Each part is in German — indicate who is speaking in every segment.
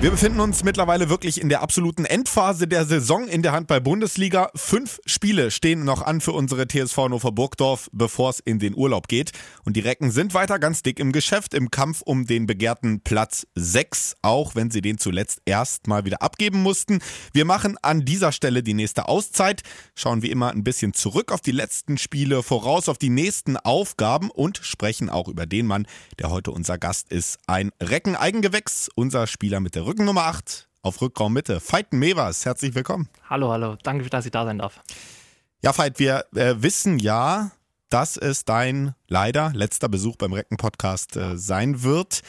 Speaker 1: Wir befinden uns mittlerweile wirklich in der absoluten Endphase der Saison in der Handball-Bundesliga. Fünf Spiele stehen noch an für unsere TSV Hannover Burgdorf, bevor es in den Urlaub geht. Und die Recken sind weiter ganz dick im Geschäft, im Kampf um den begehrten Platz 6, auch wenn sie den zuletzt erst mal wieder abgeben mussten. Wir machen an dieser Stelle die nächste Auszeit, schauen wie immer ein bisschen zurück auf die letzten Spiele, voraus auf die nächsten Aufgaben und sprechen auch über den Mann, der heute unser Gast ist. Ein Recken-Eigengewächs, unser Spieler mit der Rücken Nummer 8 auf Rückraum Mitte. Veit Mevers, herzlich willkommen.
Speaker 2: Hallo, hallo. Danke, dass ich da sein darf.
Speaker 1: Ja, Veit, wir äh, wissen ja, dass es dein leider letzter Besuch beim Recken-Podcast äh, sein wird.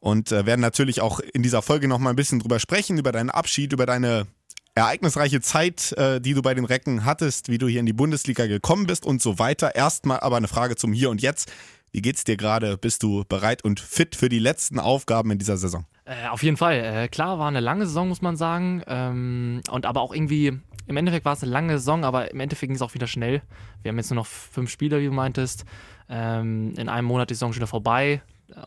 Speaker 1: Und äh, werden natürlich auch in dieser Folge noch mal ein bisschen drüber sprechen, über deinen Abschied, über deine ereignisreiche Zeit, äh, die du bei den Recken hattest, wie du hier in die Bundesliga gekommen bist und so weiter. Erstmal aber eine Frage zum Hier und Jetzt. Wie geht's dir gerade? Bist du bereit und fit für die letzten Aufgaben in dieser Saison?
Speaker 2: Äh, auf jeden Fall. Äh, klar, war eine lange Saison, muss man sagen. Ähm, und aber auch irgendwie, im Endeffekt war es eine lange Saison, aber im Endeffekt ging es auch wieder schnell. Wir haben jetzt nur noch fünf Spiele, wie du meintest. Ähm, in einem Monat die Saison schon wieder vorbei.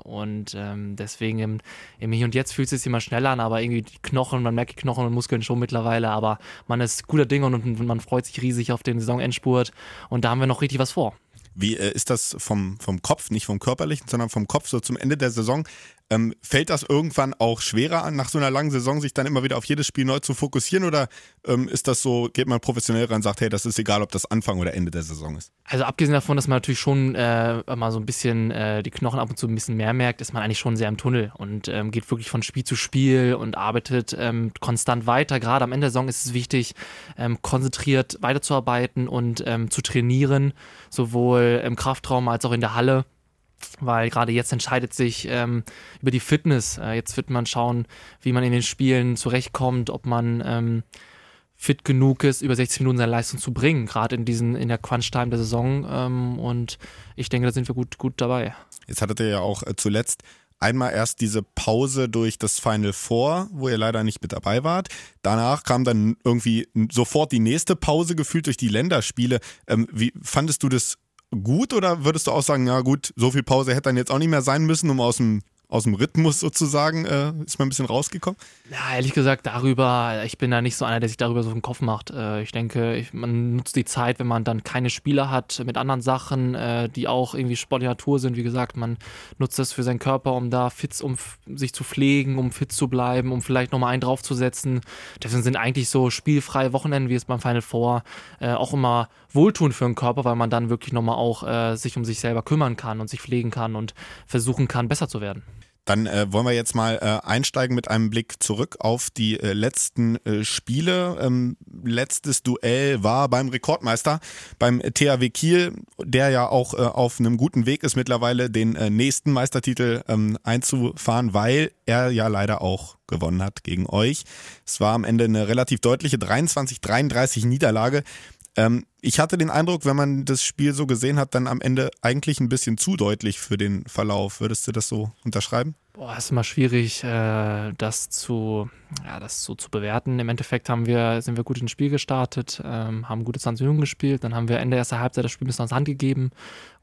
Speaker 2: Und ähm, deswegen im, im, Hier und Jetzt fühlt es sich immer schneller an, aber irgendwie die Knochen, man merkt die Knochen und Muskeln schon mittlerweile, aber man ist guter Ding und, und man freut sich riesig auf den Saisonendspurt und da haben wir noch richtig was vor.
Speaker 1: Wie äh, ist das vom, vom Kopf, nicht vom körperlichen, sondern vom Kopf so zum Ende der Saison? Ähm, fällt das irgendwann auch schwerer an, nach so einer langen Saison sich dann immer wieder auf jedes Spiel neu zu fokussieren oder ähm, ist das so, geht man professionell ran und sagt, hey, das ist egal, ob das Anfang oder Ende der Saison ist?
Speaker 2: Also abgesehen davon, dass man natürlich schon äh, mal so ein bisschen äh, die Knochen ab und zu ein bisschen mehr merkt, ist man eigentlich schon sehr im Tunnel und ähm, geht wirklich von Spiel zu Spiel und arbeitet ähm, konstant weiter. Gerade am Ende der Saison ist es wichtig, ähm, konzentriert weiterzuarbeiten und ähm, zu trainieren, sowohl im Kraftraum als auch in der Halle weil gerade jetzt entscheidet sich ähm, über die Fitness. Äh, jetzt wird man schauen, wie man in den Spielen zurechtkommt, ob man ähm, fit genug ist, über 60 Minuten seine Leistung zu bringen, gerade in diesen in der Crunch-Time der Saison. Ähm, und ich denke, da sind wir gut, gut dabei.
Speaker 1: Jetzt hattet ihr ja auch äh, zuletzt einmal erst diese Pause durch das Final Four, wo ihr leider nicht mit dabei wart. Danach kam dann irgendwie sofort die nächste Pause gefühlt durch die Länderspiele. Ähm, wie fandest du das gut oder würdest du auch sagen, ja gut, so viel Pause hätte dann jetzt auch nicht mehr sein müssen, um aus dem aus dem Rhythmus sozusagen, äh, ist man ein bisschen rausgekommen?
Speaker 2: Ja, ehrlich gesagt, darüber, ich bin da nicht so einer, der sich darüber so einen Kopf macht. Äh, ich denke, ich, man nutzt die Zeit, wenn man dann keine Spieler hat mit anderen Sachen, äh, die auch irgendwie sportlicher Natur sind. Wie gesagt, man nutzt das für seinen Körper, um da fit, um sich zu pflegen, um fit zu bleiben, um vielleicht nochmal einen draufzusetzen. Deswegen sind eigentlich so spielfreie Wochenenden, wie es beim Final Four, äh, auch immer wohltun für den Körper, weil man dann wirklich nochmal auch äh, sich um sich selber kümmern kann und sich pflegen kann und versuchen kann, besser zu werden.
Speaker 1: Dann äh, wollen wir jetzt mal äh, einsteigen mit einem Blick zurück auf die äh, letzten äh, Spiele. Ähm, letztes Duell war beim Rekordmeister, beim THW Kiel, der ja auch äh, auf einem guten Weg ist mittlerweile, den äh, nächsten Meistertitel ähm, einzufahren, weil er ja leider auch gewonnen hat gegen euch. Es war am Ende eine relativ deutliche 23-33 Niederlage. Ähm, ich hatte den Eindruck, wenn man das Spiel so gesehen hat, dann am Ende eigentlich ein bisschen zu deutlich für den Verlauf. Würdest du das so unterschreiben?
Speaker 2: Boah, ist immer schwierig, äh, das zu, ja, das so zu bewerten. Im Endeffekt haben wir, sind wir gut ins Spiel gestartet, ähm, haben gute 20 Minuten gespielt, dann haben wir Ende erster Halbzeit das Spiel ein bisschen aus Hand gegeben.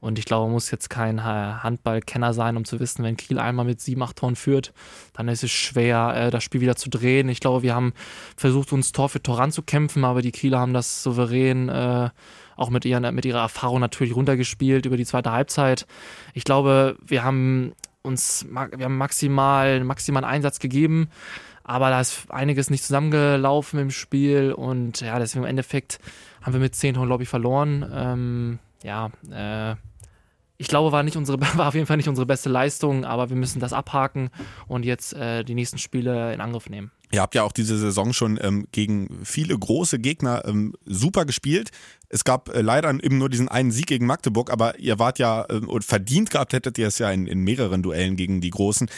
Speaker 2: Und ich glaube, man muss jetzt kein Handballkenner sein, um zu wissen, wenn Kiel einmal mit sieben, acht Toren führt, dann ist es schwer, äh, das Spiel wieder zu drehen. Ich glaube, wir haben versucht, uns Tor für Tor ranzukämpfen, aber die Kieler haben das souverän äh, auch mit, ihren, mit ihrer Erfahrung natürlich runtergespielt über die zweite Halbzeit. Ich glaube, wir haben uns, wir haben maximal, maximalen Einsatz gegeben, aber da ist einiges nicht zusammengelaufen im Spiel und ja, deswegen im Endeffekt haben wir mit 10 Toren, glaube ich, verloren. Ähm, ja, äh, ich glaube, war, nicht unsere, war auf jeden Fall nicht unsere beste Leistung, aber wir müssen das abhaken und jetzt äh, die nächsten Spiele in Angriff nehmen.
Speaker 1: Ihr habt ja auch diese Saison schon ähm, gegen viele große Gegner ähm, super gespielt. Es gab äh, leider eben nur diesen einen Sieg gegen Magdeburg, aber ihr wart ja äh, verdient gehabt hättet ihr es ja in, in mehreren Duellen gegen die Großen.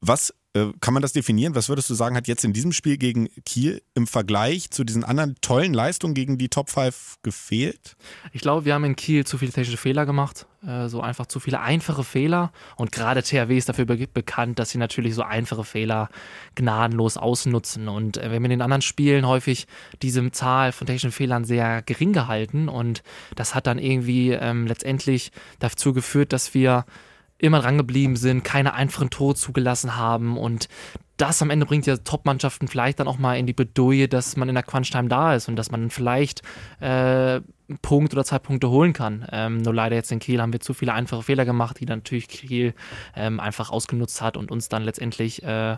Speaker 1: Was kann man das definieren? Was würdest du sagen, hat jetzt in diesem Spiel gegen Kiel im Vergleich zu diesen anderen tollen Leistungen gegen die Top 5 gefehlt?
Speaker 2: Ich glaube, wir haben in Kiel zu viele technische Fehler gemacht. Äh, so einfach zu viele einfache Fehler. Und gerade THW ist dafür be bekannt, dass sie natürlich so einfache Fehler gnadenlos ausnutzen. Und äh, wir haben in den anderen Spielen häufig diese Zahl von technischen Fehlern sehr gering gehalten. Und das hat dann irgendwie ähm, letztendlich dazu geführt, dass wir immer dran geblieben sind, keine einfachen Tore zugelassen haben und das am Ende bringt ja Top-Mannschaften vielleicht dann auch mal in die Bedouille, dass man in der Crunch-Time da ist und dass man vielleicht äh, einen Punkt oder zwei Punkte holen kann. Ähm, nur leider jetzt in Kiel haben wir zu viele einfache Fehler gemacht, die dann natürlich Kiel ähm, einfach ausgenutzt hat und uns dann letztendlich äh,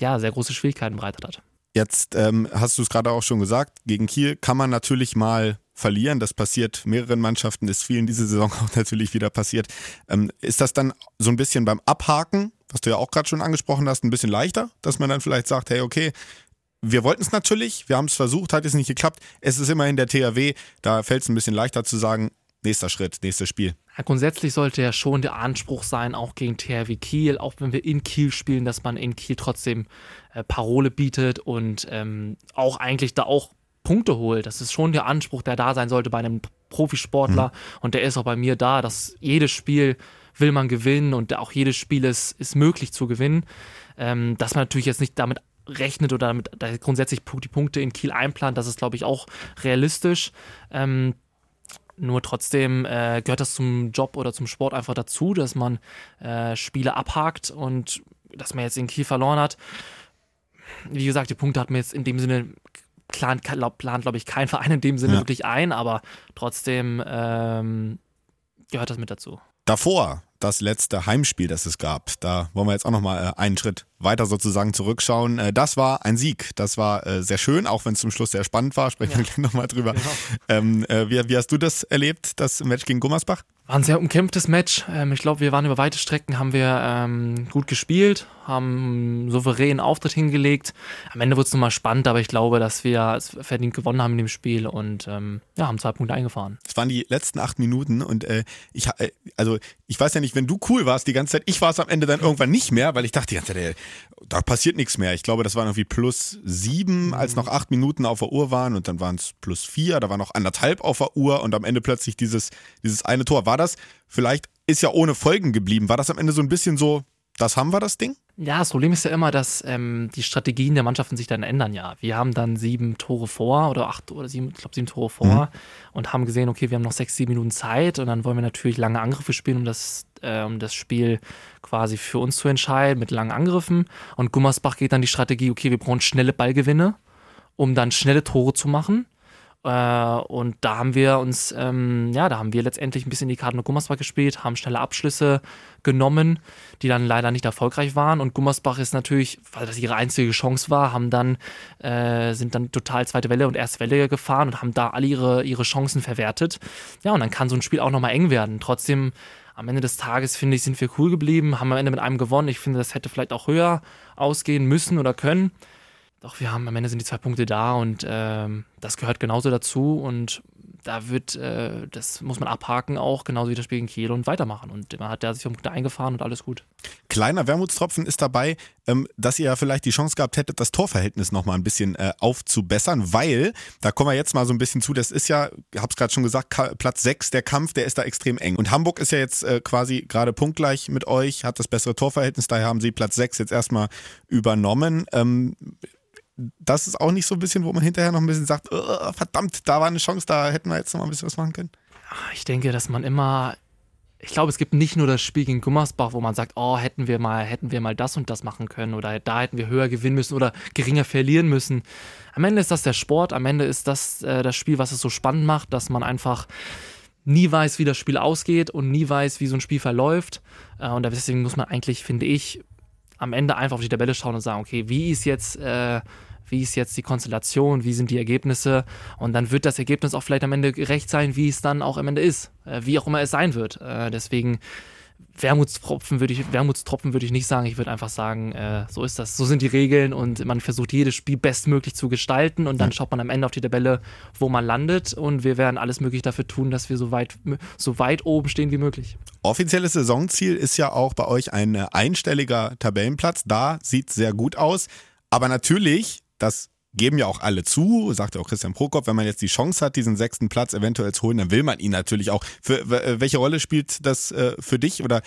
Speaker 2: ja, sehr große Schwierigkeiten bereitet hat.
Speaker 1: Jetzt ähm, hast du es gerade auch schon gesagt, gegen Kiel kann man natürlich mal verlieren. Das passiert mehreren Mannschaften, ist vielen diese Saison auch natürlich wieder passiert. Ähm, ist das dann so ein bisschen beim Abhaken, was du ja auch gerade schon angesprochen hast, ein bisschen leichter, dass man dann vielleicht sagt, hey, okay, wir wollten es natürlich, wir haben es versucht, hat es nicht geklappt. Es ist immerhin der THW, da fällt es ein bisschen leichter zu sagen, nächster Schritt, nächstes Spiel.
Speaker 2: Ja, grundsätzlich sollte ja schon der Anspruch sein, auch gegen THW Kiel, auch wenn wir in Kiel spielen, dass man in Kiel trotzdem äh, Parole bietet und ähm, auch eigentlich da auch Punkte holt. Das ist schon der Anspruch, der da sein sollte bei einem Profisportler. Mhm. Und der ist auch bei mir da, dass jedes Spiel will man gewinnen und auch jedes Spiel ist, ist möglich zu gewinnen. Ähm, dass man natürlich jetzt nicht damit rechnet oder damit grundsätzlich die Punkte in Kiel einplant, das ist, glaube ich, auch realistisch. Ähm, nur trotzdem äh, gehört das zum Job oder zum Sport einfach dazu, dass man äh, Spiele abhakt und dass man jetzt in Kiel verloren hat. Wie gesagt, die Punkte hat man jetzt in dem Sinne plant, plant glaube ich, kein Verein in dem Sinne ja. wirklich ein, aber trotzdem ähm, gehört das mit dazu.
Speaker 1: Davor, das letzte Heimspiel, das es gab, da wollen wir jetzt auch nochmal äh, einen Schritt weiter sozusagen zurückschauen. Äh, das war ein Sieg. Das war äh, sehr schön, auch wenn es zum Schluss sehr spannend war. Sprechen ja. wir gleich nochmal drüber. Genau. Ähm, wie, wie, hast du das erlebt, das Match gegen Gummersbach?
Speaker 2: War ein sehr umkämpftes Match. Ähm, ich glaube, wir waren über weite Strecken, haben wir ähm, gut gespielt, haben einen souveränen Auftritt hingelegt. Am Ende wurde es nochmal spannend, aber ich glaube, dass wir es verdient gewonnen haben in dem Spiel und ähm, ja, haben zwei Punkte eingefahren.
Speaker 1: Es waren die letzten acht Minuten und äh, ich, also ich weiß ja nicht, wenn du cool warst die ganze Zeit, ich war es am Ende dann irgendwann nicht mehr, weil ich dachte die ganze Zeit, ey, da passiert nichts mehr. Ich glaube, das waren irgendwie plus sieben, mhm. als noch acht Minuten auf der Uhr waren und dann waren es plus vier, da war noch anderthalb auf der Uhr und am Ende plötzlich dieses, dieses eine Tor. War das vielleicht, ist ja ohne Folgen geblieben, war das am Ende so ein bisschen so, das haben wir das Ding?
Speaker 2: Ja, das Problem ist ja immer, dass ähm, die Strategien der Mannschaften sich dann ändern, ja. Wir haben dann sieben Tore vor oder acht oder sieben, ich glaube sieben Tore vor mhm. und haben gesehen, okay, wir haben noch sechs, sieben Minuten Zeit und dann wollen wir natürlich lange Angriffe spielen, um das, äh, um das Spiel quasi für uns zu entscheiden mit langen Angriffen. Und Gummersbach geht dann die Strategie, okay, wir brauchen schnelle Ballgewinne, um dann schnelle Tore zu machen. Äh, und da haben wir uns, ähm, ja, da haben wir letztendlich ein bisschen die Karten mit Gummersbach gespielt, haben schnelle Abschlüsse genommen, die dann leider nicht erfolgreich waren. Und Gummersbach ist natürlich, weil das ihre einzige Chance war, haben dann, äh, sind dann total zweite Welle und erste Welle gefahren und haben da alle ihre, ihre Chancen verwertet. Ja, und dann kann so ein Spiel auch nochmal eng werden. Trotzdem, am Ende des Tages, finde ich, sind wir cool geblieben, haben am Ende mit einem gewonnen. Ich finde, das hätte vielleicht auch höher ausgehen müssen oder können. Doch wir haben am Ende sind die zwei Punkte da und ähm, das gehört genauso dazu und da wird, äh, das muss man abhaken auch, genauso wie das Spiel gegen Kiel und weitermachen. Und man hat da sich Punkte eingefahren und alles gut.
Speaker 1: Kleiner Wermutstropfen ist dabei, ähm, dass ihr ja vielleicht die Chance gehabt hättet, das Torverhältnis nochmal ein bisschen äh, aufzubessern, weil, da kommen wir jetzt mal so ein bisschen zu, das ist ja, ich habe es gerade schon gesagt, Platz 6, der Kampf, der ist da extrem eng. Und Hamburg ist ja jetzt äh, quasi gerade punktgleich mit euch, hat das bessere Torverhältnis, daher haben sie Platz 6 jetzt erstmal übernommen. Ähm, das ist auch nicht so ein bisschen, wo man hinterher noch ein bisschen sagt, verdammt, da war eine Chance, da hätten wir jetzt noch mal ein bisschen was machen können?
Speaker 2: Ich denke, dass man immer, ich glaube, es gibt nicht nur das Spiel gegen Gummersbach, wo man sagt, oh, hätten wir mal, hätten wir mal das und das machen können oder da hätten wir höher gewinnen müssen oder geringer verlieren müssen. Am Ende ist das der Sport, am Ende ist das äh, das Spiel, was es so spannend macht, dass man einfach nie weiß, wie das Spiel ausgeht und nie weiß, wie so ein Spiel verläuft. Äh, und deswegen muss man eigentlich, finde ich, am Ende einfach auf die Tabelle schauen und sagen, okay, wie ist jetzt äh, wie ist jetzt die Konstellation, wie sind die Ergebnisse und dann wird das Ergebnis auch vielleicht am Ende gerecht sein, wie es dann auch am Ende ist, äh, wie auch immer es sein wird. Äh, deswegen Wermutstropfen würde ich, Wermutstropfen würde ich nicht sagen. Ich würde einfach sagen, äh, so ist das. So sind die Regeln und man versucht jedes Spiel bestmöglich zu gestalten und dann schaut man am Ende auf die Tabelle, wo man landet und wir werden alles möglich dafür tun, dass wir so weit, so weit oben stehen wie möglich.
Speaker 1: Offizielles Saisonziel ist ja auch bei euch ein einstelliger Tabellenplatz. Da sieht es sehr gut aus. Aber natürlich, das geben ja auch alle zu, sagt ja auch Christian Prokop, wenn man jetzt die Chance hat, diesen sechsten Platz eventuell zu holen, dann will man ihn natürlich auch. Für, äh, welche Rolle spielt das äh, für dich oder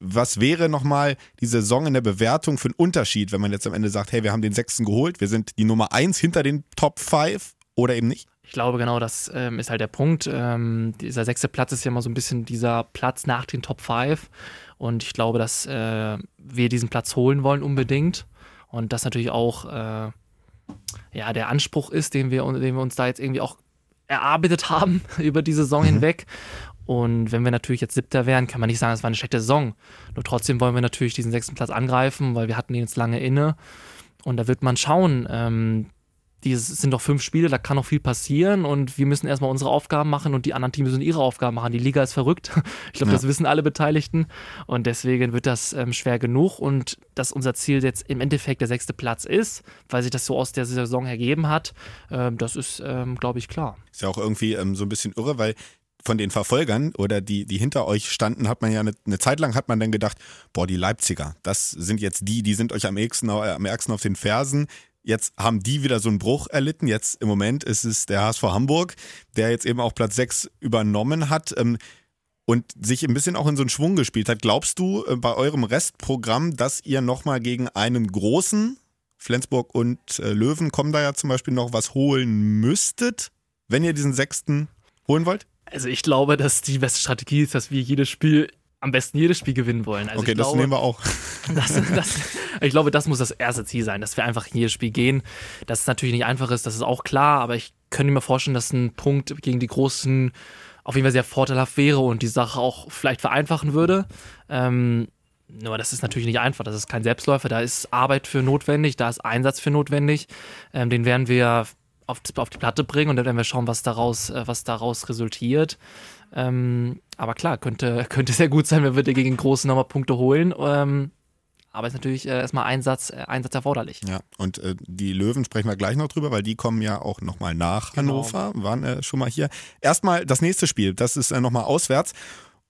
Speaker 1: was wäre nochmal die Saison in der Bewertung für einen Unterschied, wenn man jetzt am Ende sagt, hey, wir haben den sechsten geholt, wir sind die Nummer eins hinter den Top 5 oder eben nicht?
Speaker 2: Ich glaube, genau das ähm, ist halt der Punkt. Ähm, dieser sechste Platz ist ja immer so ein bisschen dieser Platz nach den Top 5. Und ich glaube, dass äh, wir diesen Platz holen wollen unbedingt. Und das natürlich auch äh, ja, der Anspruch ist, den wir, den wir uns da jetzt irgendwie auch erarbeitet haben über die Saison mhm. hinweg. Und wenn wir natürlich jetzt Siebter wären, kann man nicht sagen, es war eine schlechte Saison. Nur trotzdem wollen wir natürlich diesen sechsten Platz angreifen, weil wir hatten ihn jetzt lange inne. Und da wird man schauen. Ähm, die sind doch fünf Spiele, da kann noch viel passieren und wir müssen erstmal unsere Aufgaben machen und die anderen Teams müssen ihre Aufgaben machen. Die Liga ist verrückt. Ich glaube, ja. das wissen alle Beteiligten und deswegen wird das ähm, schwer genug und dass unser Ziel jetzt im Endeffekt der sechste Platz ist, weil sich das so aus der Saison ergeben hat, ähm, das ist, ähm, glaube ich, klar.
Speaker 1: Ist ja auch irgendwie ähm, so ein bisschen irre, weil von den Verfolgern oder die, die hinter euch standen, hat man ja eine, eine, Zeit lang hat man dann gedacht, boah, die Leipziger, das sind jetzt die, die sind euch am ärgsten, am ärgsten auf den Fersen. Jetzt haben die wieder so einen Bruch erlitten. Jetzt im Moment ist es der HSV Hamburg, der jetzt eben auch Platz 6 übernommen hat ähm, und sich ein bisschen auch in so einen Schwung gespielt hat. Glaubst du äh, bei eurem Restprogramm, dass ihr nochmal gegen einen großen, Flensburg und äh, Löwen kommen da ja zum Beispiel noch was holen müsstet, wenn ihr diesen sechsten holen wollt?
Speaker 2: Also ich glaube, dass die beste Strategie ist, dass wir jedes Spiel am besten jedes Spiel gewinnen wollen. Also
Speaker 1: okay, das glaube, nehmen wir auch.
Speaker 2: Das, das, ich glaube, das muss das erste Ziel sein, dass wir einfach in jedes Spiel gehen. Dass es natürlich nicht einfach ist, das ist auch klar, aber ich könnte mir vorstellen, dass ein Punkt gegen die Großen auf jeden Fall sehr vorteilhaft wäre und die Sache auch vielleicht vereinfachen würde. Ähm, nur das ist natürlich nicht einfach, das ist kein Selbstläufer, da ist Arbeit für notwendig, da ist Einsatz für notwendig. Ähm, den werden wir auf, auf, die Platte bringen und dann werden wir schauen, was daraus, äh, was daraus resultiert. Ähm, aber klar, könnte, könnte sehr gut sein, wenn wir gegen Großen nochmal Punkte holen. Ähm, aber ist natürlich äh, erstmal Einsatz, äh, Einsatz erforderlich.
Speaker 1: Ja, und äh, die Löwen sprechen wir gleich noch drüber, weil die kommen ja auch nochmal nach genau. Hannover, waren äh, schon mal hier. Erstmal das nächste Spiel, das ist äh, nochmal auswärts.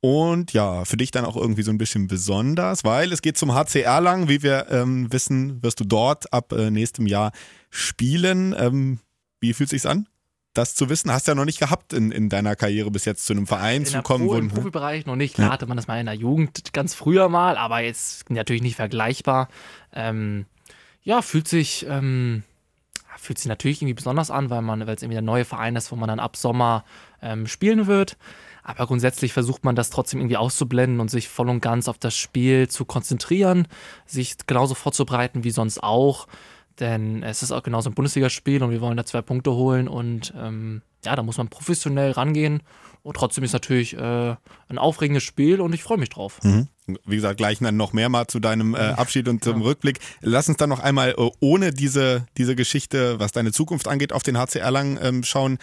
Speaker 1: Und ja, für dich dann auch irgendwie so ein bisschen besonders, weil es geht zum HCR lang. Wie wir ähm, wissen, wirst du dort ab äh, nächstem Jahr spielen. Ähm, wie fühlt sich's an? das zu wissen, hast du ja noch nicht gehabt in, in deiner Karriere bis jetzt zu einem Verein in zu kommen.
Speaker 2: Pro, Im Profibereich noch nicht. Klar ja. hatte man das mal in der Jugend ganz früher mal, aber jetzt natürlich nicht vergleichbar. Ähm, ja, fühlt sich, ähm, fühlt sich natürlich irgendwie besonders an, weil man, weil es irgendwie der neue Verein ist, wo man dann ab Sommer ähm, spielen wird. Aber grundsätzlich versucht man das trotzdem irgendwie auszublenden und sich voll und ganz auf das Spiel zu konzentrieren, sich genauso vorzubereiten wie sonst auch. Denn es ist auch genauso ein Bundesligaspiel und wir wollen da zwei Punkte holen und ähm, ja, da muss man professionell rangehen. Und trotzdem ist natürlich äh, ein aufregendes Spiel und ich freue mich drauf.
Speaker 1: Mhm. Wie gesagt, gleich dann noch mehr mal zu deinem äh, Abschied und zum ja. Rückblick. Lass uns dann noch einmal äh, ohne diese, diese Geschichte, was deine Zukunft angeht, auf den HC Erlangen ähm, schauen.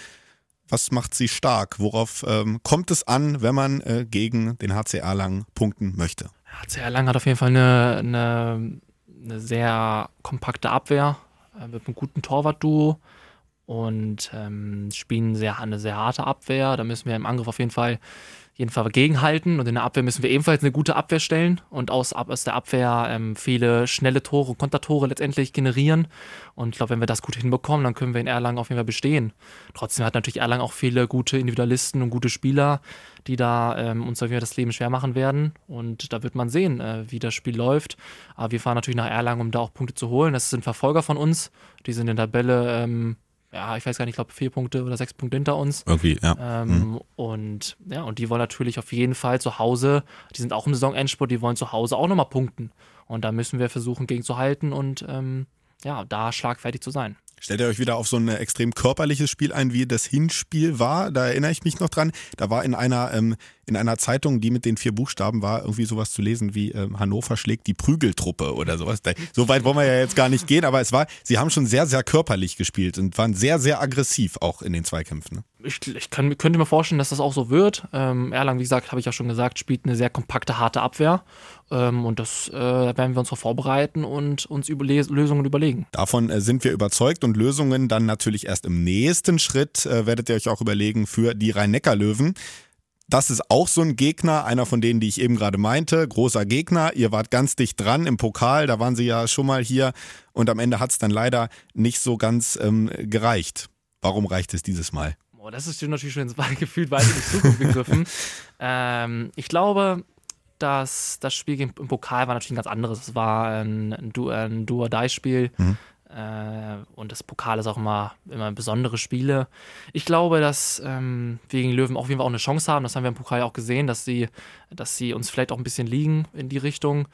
Speaker 1: Was macht sie stark? Worauf ähm, kommt es an, wenn man äh, gegen den HC Erlangen punkten möchte?
Speaker 2: HC Erlangen hat auf jeden Fall eine, eine eine sehr kompakte Abwehr äh, mit einem guten Torwart-Duo und ähm, spielen sehr, eine sehr harte Abwehr. Da müssen wir im Angriff auf jeden Fall jeden Fall gegenhalten und in der Abwehr müssen wir ebenfalls eine gute Abwehr stellen und aus, aus der Abwehr ähm, viele schnelle Tore, Kontertore letztendlich generieren. Und ich glaube, wenn wir das gut hinbekommen, dann können wir in Erlangen auf jeden Fall bestehen. Trotzdem hat natürlich Erlangen auch viele gute Individualisten und gute Spieler, die da ähm, uns das Leben schwer machen werden. Und da wird man sehen, äh, wie das Spiel läuft. Aber wir fahren natürlich nach Erlangen, um da auch Punkte zu holen. Das sind Verfolger von uns. Die sind in der Tabelle ähm, ja, ich weiß gar nicht, ich glaube vier Punkte oder sechs Punkte hinter uns.
Speaker 1: Irgendwie, ja.
Speaker 2: Ähm, mhm. Und ja, und die wollen natürlich auf jeden Fall zu Hause, die sind auch im Saisonendspurt, die wollen zu Hause auch nochmal punkten. Und da müssen wir versuchen, gegenzuhalten und ähm, ja, da schlagfertig zu sein.
Speaker 1: Stellt ihr euch wieder auf so ein extrem körperliches Spiel ein, wie das Hinspiel war? Da erinnere ich mich noch dran. Da war in einer, ähm, in einer Zeitung, die mit den vier Buchstaben war, irgendwie sowas zu lesen wie ähm, Hannover schlägt die Prügeltruppe oder sowas. So weit wollen wir ja jetzt gar nicht gehen, aber es war, sie haben schon sehr, sehr körperlich gespielt und waren sehr, sehr aggressiv auch in den Zweikämpfen. Ne?
Speaker 2: ich, ich kann, könnte mir vorstellen, dass das auch so wird. Ähm, Erlangen, wie gesagt, habe ich ja schon gesagt, spielt eine sehr kompakte, harte Abwehr. Ähm, und das äh, werden wir uns vorbereiten und uns über Lösungen überlegen.
Speaker 1: Davon äh, sind wir überzeugt und Lösungen dann natürlich erst im nächsten Schritt äh, werdet ihr euch auch überlegen für die Rhein-Neckar-Löwen. Das ist auch so ein Gegner, einer von denen, die ich eben gerade meinte. Großer Gegner. Ihr wart ganz dicht dran im Pokal, da waren sie ja schon mal hier und am Ende hat es dann leider nicht so ganz ähm, gereicht. Warum reicht es dieses Mal?
Speaker 2: Oh, das ist natürlich schon gefühlt weit in die Zukunft gegriffen. ähm, ich glaube, dass das Spiel im Pokal war natürlich ein ganz anderes. Es war ein, ein, du ein Do-or-Die-Spiel. Mhm. Äh, und das Pokal ist auch immer, immer besondere Spiele. Ich glaube, dass ähm, wir gegen Löwen auch, auch eine Chance haben. Das haben wir im Pokal ja auch gesehen, dass sie, dass sie uns vielleicht auch ein bisschen liegen in die Richtung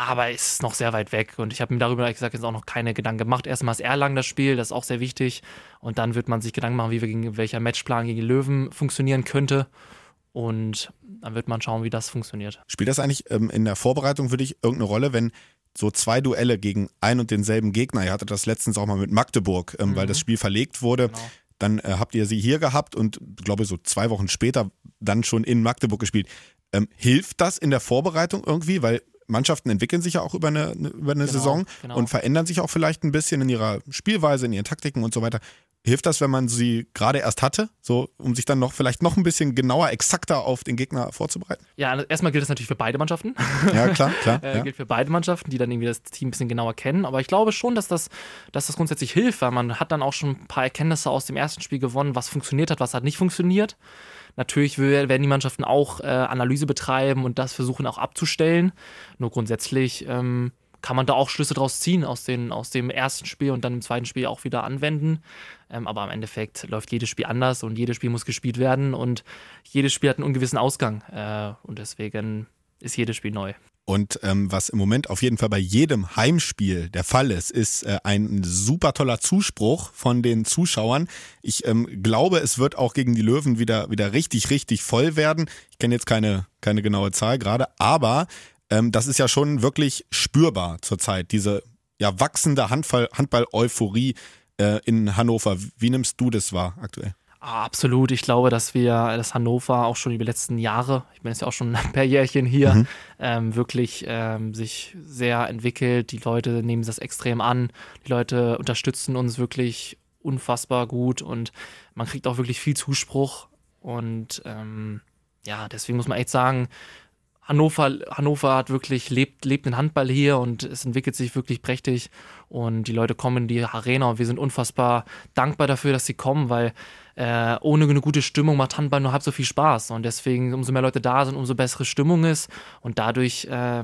Speaker 2: aber es ist noch sehr weit weg. Und ich habe mir darüber, ehrlich gesagt, jetzt auch noch keine Gedanken gemacht. Erstmal ist Erlangen das Spiel, das ist auch sehr wichtig. Und dann wird man sich Gedanken machen, wie wir gegen welcher Matchplan gegen Löwen funktionieren könnte. Und dann wird man schauen, wie das funktioniert.
Speaker 1: Spielt das eigentlich ähm, in der Vorbereitung für dich irgendeine Rolle, wenn so zwei Duelle gegen ein und denselben Gegner, ihr hattet das letztens auch mal mit Magdeburg, ähm, mhm. weil das Spiel verlegt wurde, genau. dann äh, habt ihr sie hier gehabt und glaube so zwei Wochen später dann schon in Magdeburg gespielt. Ähm, hilft das in der Vorbereitung irgendwie? Weil Mannschaften entwickeln sich ja auch über eine, über eine genau, Saison genau. und verändern sich auch vielleicht ein bisschen in ihrer Spielweise, in ihren Taktiken und so weiter. Hilft das, wenn man sie gerade erst hatte, so um sich dann noch vielleicht noch ein bisschen genauer, exakter auf den Gegner vorzubereiten?
Speaker 2: Ja, also erstmal gilt das natürlich für beide Mannschaften.
Speaker 1: Ja, klar, klar.
Speaker 2: äh,
Speaker 1: ja.
Speaker 2: Gilt für beide Mannschaften, die dann irgendwie das Team ein bisschen genauer kennen. Aber ich glaube schon, dass das, dass das grundsätzlich hilft, weil man hat dann auch schon ein paar Erkenntnisse aus dem ersten Spiel gewonnen, was funktioniert hat, was hat nicht funktioniert. Natürlich werden die Mannschaften auch äh, Analyse betreiben und das versuchen auch abzustellen. Nur grundsätzlich ähm, kann man da auch Schlüsse draus ziehen aus, den, aus dem ersten Spiel und dann im zweiten Spiel auch wieder anwenden. Ähm, aber im Endeffekt läuft jedes Spiel anders und jedes Spiel muss gespielt werden und jedes Spiel hat einen ungewissen Ausgang. Äh, und deswegen ist jedes Spiel neu.
Speaker 1: Und ähm, was im Moment auf jeden Fall bei jedem Heimspiel der Fall ist, ist äh, ein super toller Zuspruch von den Zuschauern. Ich ähm, glaube, es wird auch gegen die Löwen wieder, wieder richtig, richtig voll werden. Ich kenne jetzt keine, keine genaue Zahl gerade, aber ähm, das ist ja schon wirklich spürbar zurzeit, diese ja, wachsende Handball-Euphorie äh, in Hannover. Wie nimmst du das wahr aktuell?
Speaker 2: Absolut. Ich glaube, dass wir das Hannover auch schon über die letzten Jahre, ich bin jetzt ja auch schon ein paar Jährchen hier, mhm. ähm, wirklich ähm, sich sehr entwickelt. Die Leute nehmen das extrem an. Die Leute unterstützen uns wirklich unfassbar gut und man kriegt auch wirklich viel Zuspruch. Und ähm, ja, deswegen muss man echt sagen, Hannover, Hannover hat wirklich lebt, lebt den Handball hier und es entwickelt sich wirklich prächtig. Und die Leute kommen in die Arena und wir sind unfassbar dankbar dafür, dass sie kommen, weil äh, ohne eine gute Stimmung macht Handball nur halb so viel Spaß. Und deswegen umso mehr Leute da sind, umso bessere Stimmung ist. Und dadurch äh,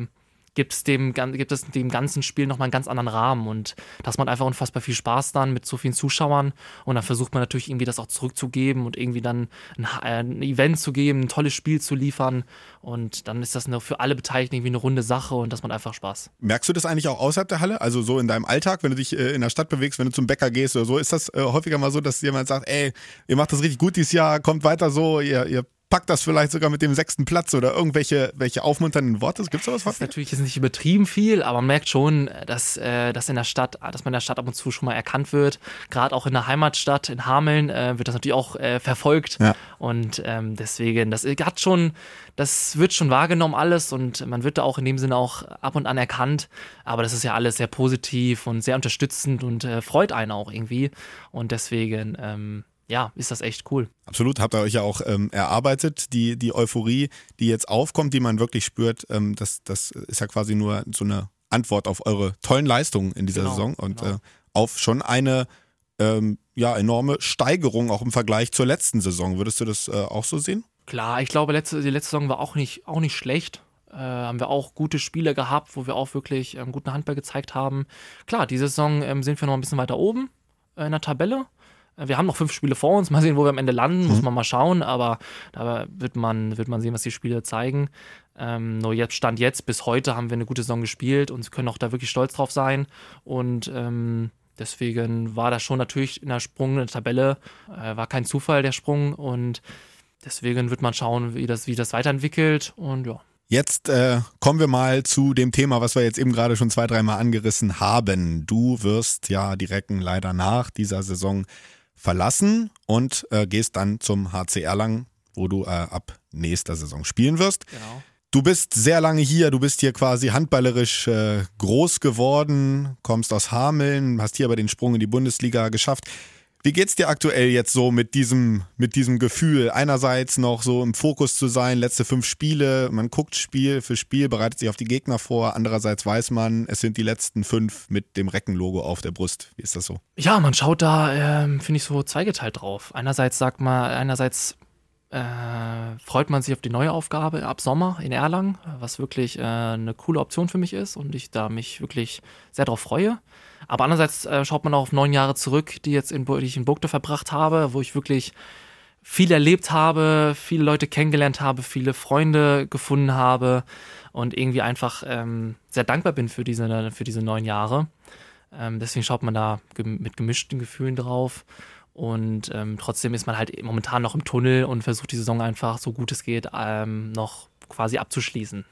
Speaker 2: gibt's dem, gibt es dem ganzen Spiel nochmal einen ganz anderen Rahmen und das macht einfach unfassbar viel Spaß dann mit so vielen Zuschauern und dann versucht man natürlich irgendwie das auch zurückzugeben und irgendwie dann ein, äh, ein Event zu geben, ein tolles Spiel zu liefern und dann ist das eine, für alle Beteiligten irgendwie eine runde Sache und das macht einfach Spaß.
Speaker 1: Merkst du das eigentlich auch außerhalb der Halle? Also so in deinem Alltag, wenn du dich äh, in der Stadt bewegst, wenn du zum Bäcker gehst oder so, ist das äh, häufiger mal so, dass jemand sagt, ey, ihr macht das richtig gut dieses Jahr, kommt weiter so, ihr, ihr packt das vielleicht sogar mit dem sechsten Platz oder irgendwelche welche aufmunternden Worte. Gibt es sowas?
Speaker 2: Das ist natürlich jetzt nicht übertrieben viel, aber man merkt schon, dass, äh, dass in der Stadt, dass man in der Stadt ab und zu schon mal erkannt wird. Gerade auch in der Heimatstadt, in Hameln, äh, wird das natürlich auch äh, verfolgt. Ja. Und ähm, deswegen, das hat schon, das wird schon wahrgenommen alles und man wird da auch in dem Sinne auch ab und an erkannt. Aber das ist ja alles sehr positiv und sehr unterstützend und äh, freut einen auch irgendwie. Und deswegen, ähm, ja, ist das echt cool.
Speaker 1: Absolut, habt ihr euch ja auch ähm, erarbeitet, die, die Euphorie, die jetzt aufkommt, die man wirklich spürt, ähm, das, das ist ja quasi nur so eine Antwort auf eure tollen Leistungen in dieser genau, Saison und genau. äh, auf schon eine ähm, ja, enorme Steigerung auch im Vergleich zur letzten Saison. Würdest du das äh, auch so sehen?
Speaker 2: Klar, ich glaube, letzte, die letzte Saison war auch nicht, auch nicht schlecht. Äh, haben wir auch gute Spiele gehabt, wo wir auch wirklich ähm, guten Handball gezeigt haben. Klar, diese Saison ähm, sind wir noch ein bisschen weiter oben äh, in der Tabelle. Wir haben noch fünf Spiele vor uns. Mal sehen, wo wir am Ende landen. Mhm. Muss man mal schauen. Aber da wird man, wird man sehen, was die Spiele zeigen. Ähm, nur jetzt, Stand jetzt, bis heute haben wir eine gute Saison gespielt und können auch da wirklich stolz drauf sein. Und ähm, deswegen war das schon natürlich in der Sprung, in der Tabelle, äh, war kein Zufall der Sprung. Und deswegen wird man schauen, wie das, wie das weiterentwickelt. Und ja.
Speaker 1: Jetzt äh, kommen wir mal zu dem Thema, was wir jetzt eben gerade schon zwei, dreimal angerissen haben. Du wirst ja die Recken leider nach dieser Saison verlassen und äh, gehst dann zum HC Erlangen, wo du äh, ab nächster Saison spielen wirst.
Speaker 2: Genau.
Speaker 1: Du bist sehr lange hier, du bist hier quasi handballerisch äh, groß geworden, kommst aus Hameln, hast hier aber den Sprung in die Bundesliga geschafft. Wie geht's dir aktuell jetzt so mit diesem, mit diesem Gefühl? Einerseits noch so im Fokus zu sein, letzte fünf Spiele, man guckt Spiel für Spiel, bereitet sich auf die Gegner vor. Andererseits weiß man, es sind die letzten fünf mit dem Reckenlogo auf der Brust. Wie ist das so?
Speaker 2: Ja, man schaut da, ähm, finde ich, so zweigeteilt drauf. Einerseits sagt man, einerseits äh, freut man sich auf die neue Aufgabe ab Sommer in Erlangen, was wirklich äh, eine coole Option für mich ist und ich da mich wirklich sehr darauf freue. Aber andererseits äh, schaut man auch auf neun Jahre zurück, die, jetzt in, die ich in Burgdorf verbracht habe, wo ich wirklich viel erlebt habe, viele Leute kennengelernt habe, viele Freunde gefunden habe und irgendwie einfach ähm, sehr dankbar bin für diese, für diese neun Jahre. Ähm, deswegen schaut man da gem mit gemischten Gefühlen drauf. Und ähm, trotzdem ist man halt momentan noch im Tunnel und versucht die Saison einfach so gut es geht ähm, noch quasi abzuschließen.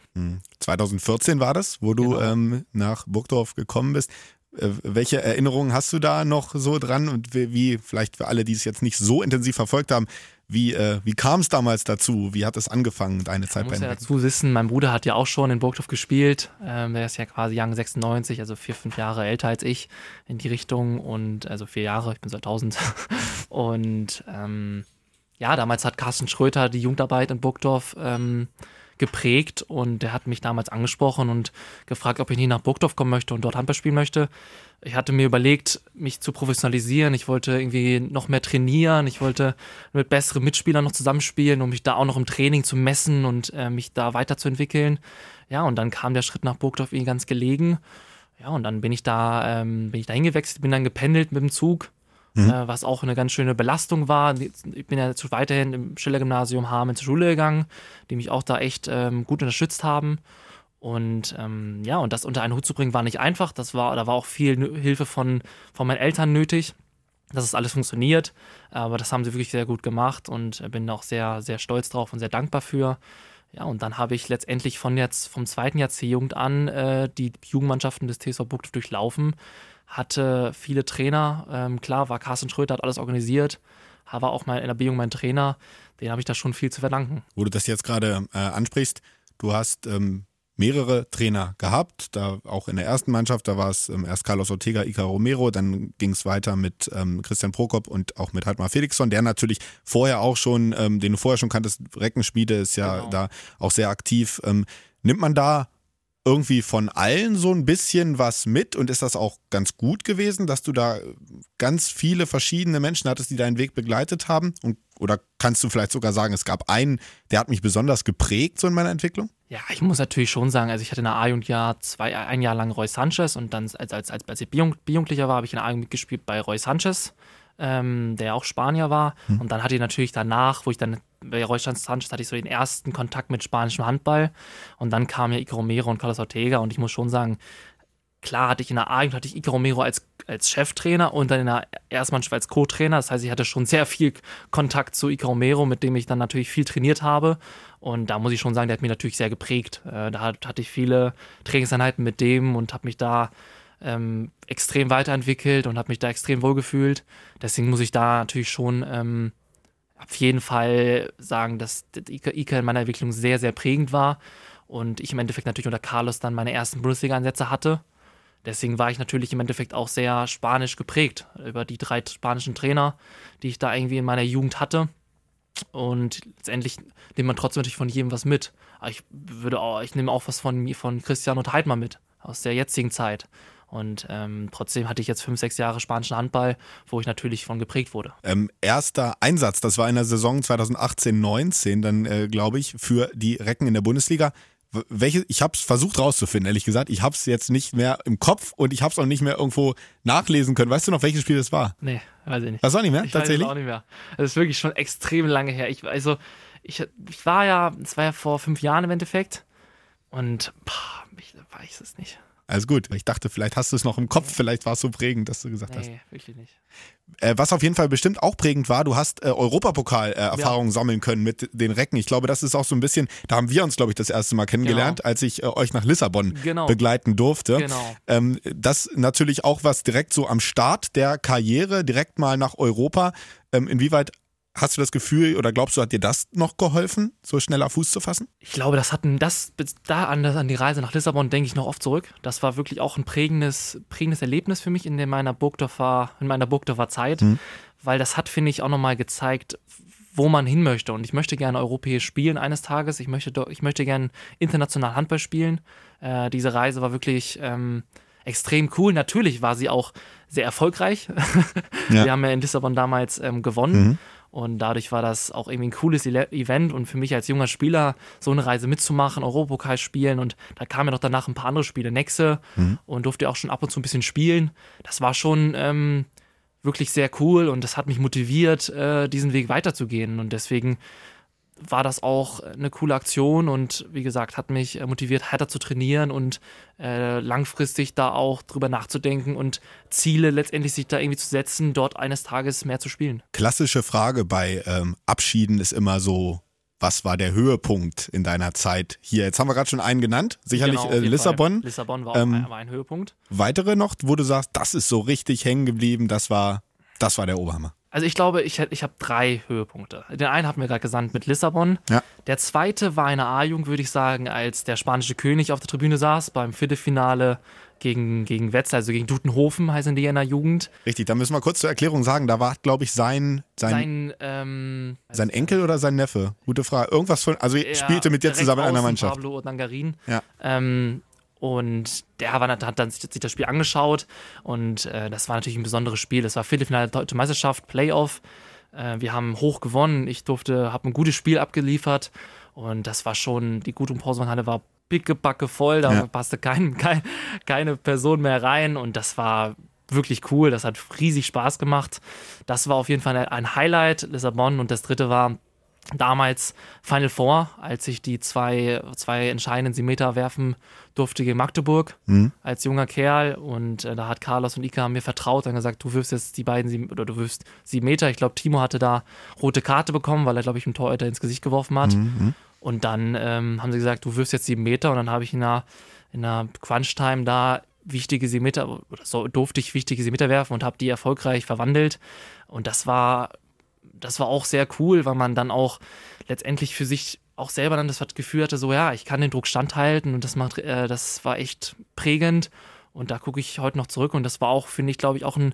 Speaker 1: 2014 hm. war das, wo du
Speaker 2: Genau.
Speaker 1: ähm, nach Burgdorf gekommen bist. Äh, welche Erinnerungen hast du da noch so dran und wie, wie vielleicht für alle, die es jetzt nicht so intensiv verfolgt haben, wie, äh, wie kam es damals dazu? Wie hat es angefangen, deine Zeit
Speaker 2: Man
Speaker 1: bei
Speaker 2: muss
Speaker 1: den
Speaker 2: ja dazu wissen, mein Bruder hat ja auch schon in Burgdorf gespielt. Ähm, der ist ja quasi Young 96, also vier, fünf Jahre älter als ich in die Richtung und also vier Jahre, ich bin 2000. und ähm, ja, damals hat Carsten Schröter die Jugendarbeit in Burgdorf ähm, geprägt und der hat mich damals angesprochen und gefragt, ob ich nie nach Burgdorf kommen möchte und dort Handball spielen möchte. Ich hatte mir überlegt, mich zu professionalisieren. Ich wollte irgendwie noch mehr trainieren. Ich wollte mit besseren Mitspielern noch zusammenspielen, um mich da auch noch im Training zu messen und äh, mich da weiterzuentwickeln. Ja, und dann kam der Schritt nach Burgdorf irgendwie ganz gelegen. Ja, und dann bin ich da, ähm, bin ich da hingewechselt, bin dann gependelt mit dem Zug, äh, was auch eine ganz schöne Belastung war. Ich bin ja jetzt weiterhin im Schiller-Gymnasium Hameln zur Schule gegangen, die mich auch da echt ähm, gut unterstützt haben. Und ähm, ja, und das unter einen Hut zu bringen, war nicht einfach. Das war, da war auch viel Hilfe von, von meinen Eltern nötig, dass es alles funktioniert. Aber das haben sie wirklich sehr gut gemacht und äh, bin auch sehr, sehr stolz drauf und sehr dankbar für. Ja, und dann habe ich letztendlich von jetzt vom zweiten Jahr C-Jugend an äh, die Jugendmannschaften des TSV Burgdorf durchlaufen, hatte viele Trainer. Ähm, klar, war Carsten Schröter, hat alles organisiert, war auch mal in der B-Jugend mein Trainer. Den habe ich da schon viel zu verdanken.
Speaker 1: Wo du das jetzt gerade äh, ansprichst, du hast ähm, mehrere Trainer gehabt, da auch in der ersten Mannschaft, da war es ähm, erst Carlos Ortega, Ica Romero, dann ging es weiter mit ähm, Christian Prokop und auch mit Hartmar Felixson, der natürlich vorher auch schon, ähm, den du vorher schon kanntest, Reckenschmiede ist ja
Speaker 2: Genau.
Speaker 1: da auch sehr aktiv. Ähm, nimmt man da irgendwie von allen so ein bisschen was mit und ist das auch ganz gut gewesen, dass du da ganz viele verschiedene Menschen hattest, die deinen Weg begleitet haben? Und, oder kannst du vielleicht sogar sagen, es gab einen, der hat mich besonders geprägt so in meiner Entwicklung?
Speaker 2: Ja, ich muss natürlich schon sagen, also ich hatte in der A-Jugendjahr zwei, ein Jahr lang Roy Sanchez und dann, als, als, als, als ich B-Jugendlicher war, habe ich in der A-Jugend mitgespielt bei Roy Sanchez, ähm, der auch Spanier war. Und dann hatte ich natürlich danach, wo ich dann bei Roy Sanchez hatte ich so den ersten Kontakt mit spanischem Handball. Und dann kam ja Ico Romero und Carlos Ortega und ich muss schon sagen, klar hatte ich in der A-Jugend hatte ich Ico Romero als, als Cheftrainer und dann in der Erstmannschaft als Co-Trainer. Das heißt, ich hatte schon sehr viel Kontakt zu Ico Romero, mit dem ich dann natürlich viel trainiert habe. Und da muss ich schon sagen, der hat mich natürlich sehr geprägt. Äh, da hat, hatte ich viele Trainingseinheiten mit dem und habe mich da ähm, extrem weiterentwickelt und habe mich da extrem wohlgefühlt. Deswegen muss ich da natürlich schon ähm, auf jeden Fall sagen, dass Ika in meiner Entwicklung sehr, sehr prägend war und ich im Endeffekt natürlich unter Carlos dann meine ersten Bundesliga-Einsätze hatte. Deswegen war ich natürlich im Endeffekt auch sehr spanisch geprägt über die drei spanischen Trainer, die ich da irgendwie in meiner Jugend hatte. Und letztendlich nimmt man trotzdem natürlich von jedem was mit. Aber ich würde auch, ich nehme auch was von, von Christian und Heidmann mit, aus der jetzigen Zeit. Und ähm, trotzdem hatte ich jetzt fünf, sechs Jahre spanischen Handball, wo ich natürlich von geprägt wurde.
Speaker 1: Ähm, erster Einsatz, das war in der Saison 2018-19, dann äh, glaube ich, für die Recken in der Bundesliga. Welche, ich habe es versucht rauszufinden, ehrlich gesagt. Ich habe es jetzt nicht mehr im Kopf und ich habe es auch nicht mehr irgendwo nachlesen können. Weißt du noch, welches Spiel das war?
Speaker 2: Nee, weiß ich nicht.
Speaker 1: Das war nicht mehr,
Speaker 2: Ich
Speaker 1: tatsächlich?
Speaker 2: weiß auch nicht mehr. Das ist wirklich schon extrem lange her. Ich, also, ich, ich war ja, es war ja vor fünf Jahren im Endeffekt. Und pah, ich weiß es nicht.
Speaker 1: Alles gut. Ich dachte, vielleicht hast du es noch im Kopf, vielleicht war es so prägend, dass du gesagt hast.
Speaker 2: Nee, wirklich nicht.
Speaker 1: Äh, was auf jeden Fall bestimmt auch prägend war, du hast äh, Europapokal-Erfahrungen sammeln können mit den Recken. Ich glaube, das ist auch so ein bisschen, da haben wir uns, glaube ich, das erste Mal kennengelernt,
Speaker 2: Genau.
Speaker 1: als ich äh, euch nach Lissabon
Speaker 2: Genau.
Speaker 1: begleiten durfte.
Speaker 2: Genau.
Speaker 1: Ähm, das natürlich auch was direkt so am Start der Karriere, direkt mal nach Europa. Ähm, inwieweit hast du das Gefühl oder glaubst du, hat dir das noch geholfen, so schneller Fuß zu fassen?
Speaker 2: Ich glaube, das hatten das da an, das, an die Reise nach Lissabon denke ich noch oft zurück. Das war wirklich auch ein prägendes, prägendes Erlebnis für mich in meiner Burgdorfer, in meiner Burgdorfer Zeit, weil das hat, finde ich, auch nochmal gezeigt, wo man hin möchte. Und ich möchte gerne europäisch spielen eines Tages. Ich möchte, ich möchte gerne international Handball spielen. Äh, diese Reise war wirklich ähm, extrem cool. Natürlich war sie auch sehr erfolgreich.
Speaker 1: Ja.
Speaker 2: Wir haben ja in Lissabon damals ähm, gewonnen. Und dadurch war das auch irgendwie ein cooles Event und für mich als junger Spieler so eine Reise mitzumachen, Europapokal spielen und da kamen ja noch danach ein paar andere Spiele, Nexe und durfte auch schon ab und zu ein bisschen spielen. Das war schon ähm, wirklich sehr cool und das hat mich motiviert, äh, diesen Weg weiterzugehen und deswegen war das auch eine coole Aktion und wie gesagt, hat mich äh, motiviert, härter zu trainieren und äh, langfristig da auch drüber nachzudenken und Ziele letztendlich sich da irgendwie zu setzen, dort eines Tages mehr zu spielen.
Speaker 1: Klassische Frage bei ähm, Abschieden ist immer so, was war der Höhepunkt in deiner Zeit hier? Jetzt haben wir gerade schon einen genannt, sicherlich
Speaker 2: Genau,
Speaker 1: äh, Lissabon.
Speaker 2: Fall. Lissabon war auch
Speaker 1: Ähm,
Speaker 2: ein, war ein Höhepunkt.
Speaker 1: Weitere noch, wo du sagst, das ist so richtig hängen geblieben, das war, das war der Oberhammer.
Speaker 2: Also ich glaube, ich, ich habe drei Höhepunkte. Den einen hatten wir gerade gesandt mit Lissabon.
Speaker 1: Ja.
Speaker 2: Der zweite war eine A-Jugend, würde ich sagen, als der spanische König auf der Tribüne saß beim Viertelfinale gegen, gegen Wetzlar, also gegen Dutenhofen heißen die in der Jugend.
Speaker 1: Richtig, da müssen wir kurz zur Erklärung sagen, da war, glaube ich, sein, sein, sein,
Speaker 2: Sein, ähm,
Speaker 1: Enkel oder sein Neffe? Gute Frage. Irgendwas von, also
Speaker 2: er
Speaker 1: spielte mit dir zusammen in einer Mannschaft.
Speaker 2: Pablo Odangarin.
Speaker 1: Ja.
Speaker 2: Ähm, und der war, hat dann sich das Spiel angeschaut und äh, das war natürlich ein besonderes Spiel. Das war Viertelfinale der Deutsche Meisterschaft, Playoff. Äh, wir haben hoch gewonnen. Ich durfte, habe ein gutes Spiel abgeliefert und das war schon, die gute Pausenhalle war pickebacke voll, da
Speaker 1: Ja.
Speaker 2: passte kein, kein, keine Person mehr rein und das war wirklich cool. Das hat riesig Spaß gemacht. Das war auf jeden Fall ein Highlight, Lissabon. Und das dritte war damals Final Four, als ich die zwei, zwei entscheidenden Sieben-Meter werfen durfte gegen Magdeburg als junger Kerl. Und äh, da hat Carlos und Ika mir vertraut und gesagt, du wirfst jetzt die beiden sieben, oder du wirfst sieben Meter. Ich glaube, Timo hatte da rote Karte bekommen, weil er, glaube ich, einen Torhüter ins Gesicht geworfen hat. Und dann ähm, haben sie gesagt, du wirfst jetzt sieben Meter. Und dann habe ich in einer, in einer Crunch-Time da wichtige sieben Meter, oder so durfte ich wichtige sieben Meter werfen und habe die erfolgreich verwandelt. Und das war das war auch sehr cool, weil man dann auch letztendlich für sich auch selber dann das Gefühl hatte, so ja, ich kann den Druck standhalten und das macht, äh, das war echt prägend. Und da gucke ich heute noch zurück und das war auch, finde ich, glaube ich, auch ein,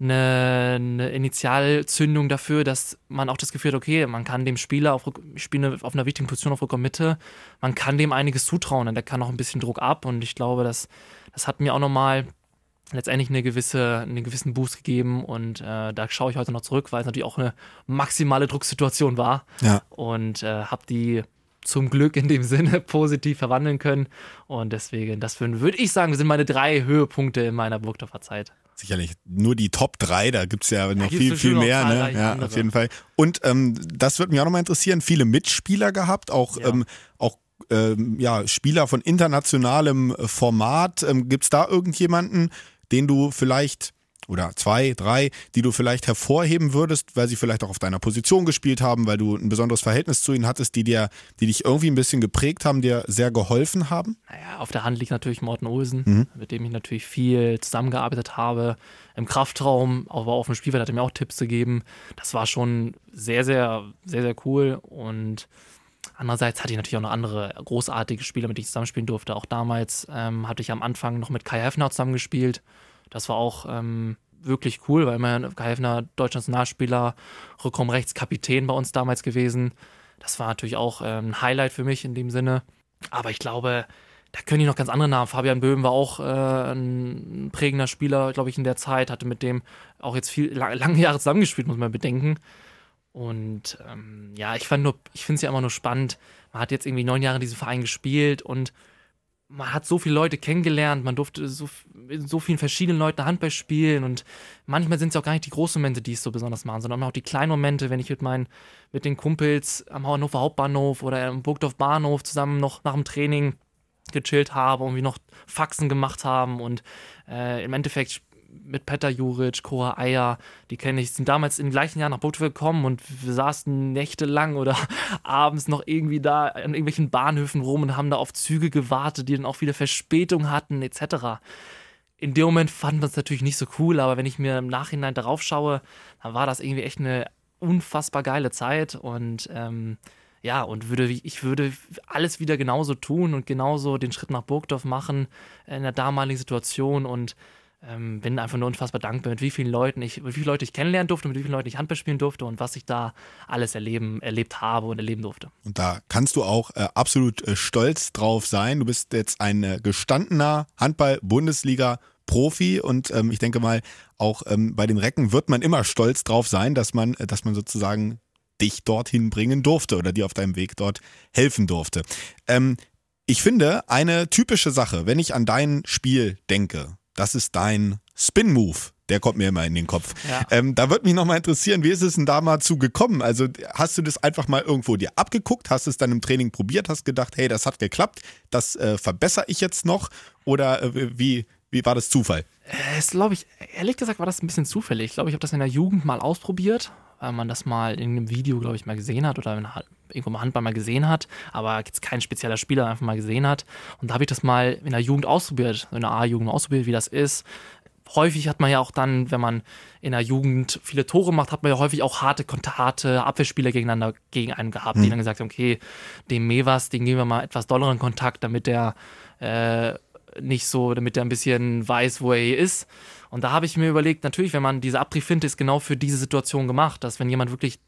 Speaker 2: eine, eine Initialzündung dafür, dass man auch das Gefühl hat, okay, man kann dem Spieler auf, spiele auf einer wichtigen Position auf Rückraum-Mitte, man kann dem einiges zutrauen und der kann auch ein bisschen Druck ab. Und ich glaube, das, das hat mir auch nochmal letztendlich eine gewisse, einen gewissen Boost gegeben und äh, da schaue ich heute noch zurück, weil es natürlich auch eine maximale Drucksituation war
Speaker 1: Ja.
Speaker 2: und äh, habe die zum Glück in dem Sinne positiv verwandeln können und deswegen, das würde ich sagen, sind meine drei Höhepunkte in meiner Burgdorfer Zeit.
Speaker 1: Sicherlich nur die Top 3, da gibt es ja noch viel, viel mehr. Ne? Ja,
Speaker 2: andere.
Speaker 1: auf jeden Fall. Und ähm, das würde mich auch nochmal interessieren, viele Mitspieler gehabt, auch,
Speaker 2: Ja.
Speaker 1: ähm, auch ähm, ja, Spieler von internationalem Format. Ähm, gibt es da irgendjemanden, den du vielleicht, oder zwei, drei, die du vielleicht hervorheben würdest, weil sie vielleicht auch auf deiner Position gespielt haben, weil du ein besonderes Verhältnis zu ihnen hattest, die dir, die dich irgendwie ein bisschen geprägt haben, dir sehr geholfen haben?
Speaker 2: Naja, auf der Hand liegt natürlich Morten Olsen, mit dem ich natürlich viel zusammengearbeitet habe. Im Kraftraum, aber auf dem Spielfeld hat er mir auch Tipps gegeben. Das war schon sehr, sehr, sehr, sehr cool. Und andererseits hatte ich natürlich auch noch andere großartige Spieler, mit denen ich zusammenspielen durfte. Auch damals ähm, hatte ich am Anfang noch mit Kai Heffner zusammengespielt. Das war auch ähm, wirklich cool, weil mein Kai Heffner, deutscher Nationalspieler, Rückraum rechts Kapitän bei uns damals gewesen. Das war natürlich auch ähm, ein Highlight für mich in dem Sinne. Aber ich glaube, da können die noch ganz andere Namen. Fabian Böhm war auch äh, ein prägender Spieler, glaube ich, in der Zeit, hatte mit dem auch jetzt viel lang, lange Jahre zusammengespielt, muss man bedenken. Und ähm, ja, ich fand nur, ich finde es ja immer nur spannend. Man hat jetzt irgendwie neun Jahre in diesem Verein gespielt und man hat so viele Leute kennengelernt, man durfte so, so vielen verschiedenen Leuten Handball spielen und manchmal sind es auch gar nicht die großen Momente, die es so besonders machen, sondern auch die kleinen Momente, wenn ich mit meinen, mit den Kumpels am Hannover Hauptbahnhof oder im Burgdorf Bahnhof zusammen noch nach dem Training gechillt haben und wir noch Faxen gemacht haben und äh, im Endeffekt mit Petter Juric, Cora Eier, die kenne ich, sind damals im gleichen Jahr nach Burgdorf gekommen und wir saßen nächtelang oder abends noch irgendwie da an irgendwelchen Bahnhöfen rum und haben da auf Züge gewartet, die dann auch wieder Verspätung hatten, etc. In dem Moment fanden wir es natürlich nicht so cool, aber wenn ich mir im Nachhinein darauf schaue, dann war das irgendwie echt eine unfassbar geile Zeit und ähm, ja, und würde, ich würde alles wieder genauso tun und genauso den Schritt nach Burgdorf machen in der damaligen Situation und ähm, bin einfach nur unfassbar dankbar, mit wie vielen Leuten ich, mit wie vielen Leuten ich kennenlernen durfte, mit wie vielen Leuten ich Handball spielen durfte und was ich da alles erleben, erlebt habe und erleben durfte.
Speaker 1: Und da kannst du auch äh, absolut äh, stolz drauf sein. Du bist jetzt ein äh, gestandener Handball-Bundesliga- Profi und ähm, ich denke mal, auch ähm, bei den Recken wird man immer stolz drauf sein, dass man, äh, dass man sozusagen dich dorthin bringen durfte oder dir auf deinem Weg dort helfen durfte. Ähm, ich finde, eine typische Sache, wenn ich an dein Spiel denke, das ist dein Spin-Move. Der kommt mir immer in den Kopf. Ja. Ähm, da würde mich nochmal interessieren, wie ist es denn da mal zu gekommen? Also hast du das einfach mal irgendwo dir abgeguckt, hast es dann im Training probiert, hast gedacht, hey, das hat geklappt, das äh, verbessere ich jetzt noch? Oder äh, wie, wie war das Zufall?
Speaker 2: Es glaube ich, ehrlich gesagt war das ein bisschen zufällig. Ich glaube, ich habe das in der Jugend mal ausprobiert, weil man das mal in einem Video, glaube ich, mal gesehen hat oder irgendwo mal Handball mal gesehen hat, aber jetzt kein spezieller Spieler einfach mal gesehen hat. Und da habe ich das mal in der Jugend ausprobiert, in der A-Jugend ausprobiert, wie das ist. Häufig hat man ja auch dann, wenn man in der Jugend viele Tore macht, hat man ja häufig auch harte, harte Abwehrspieler gegeneinander gegen einen gehabt, mhm. die hm. dann gesagt haben, okay, dem Mevas, den geben wir mal etwas dolleren Kontakt, damit der äh, nicht so, damit er ein bisschen weiß, wo er hier ist. Und da habe ich mir überlegt, natürlich, wenn man diese Abtriebfinte ist genau für diese Situation gemacht, dass wenn jemand wirklich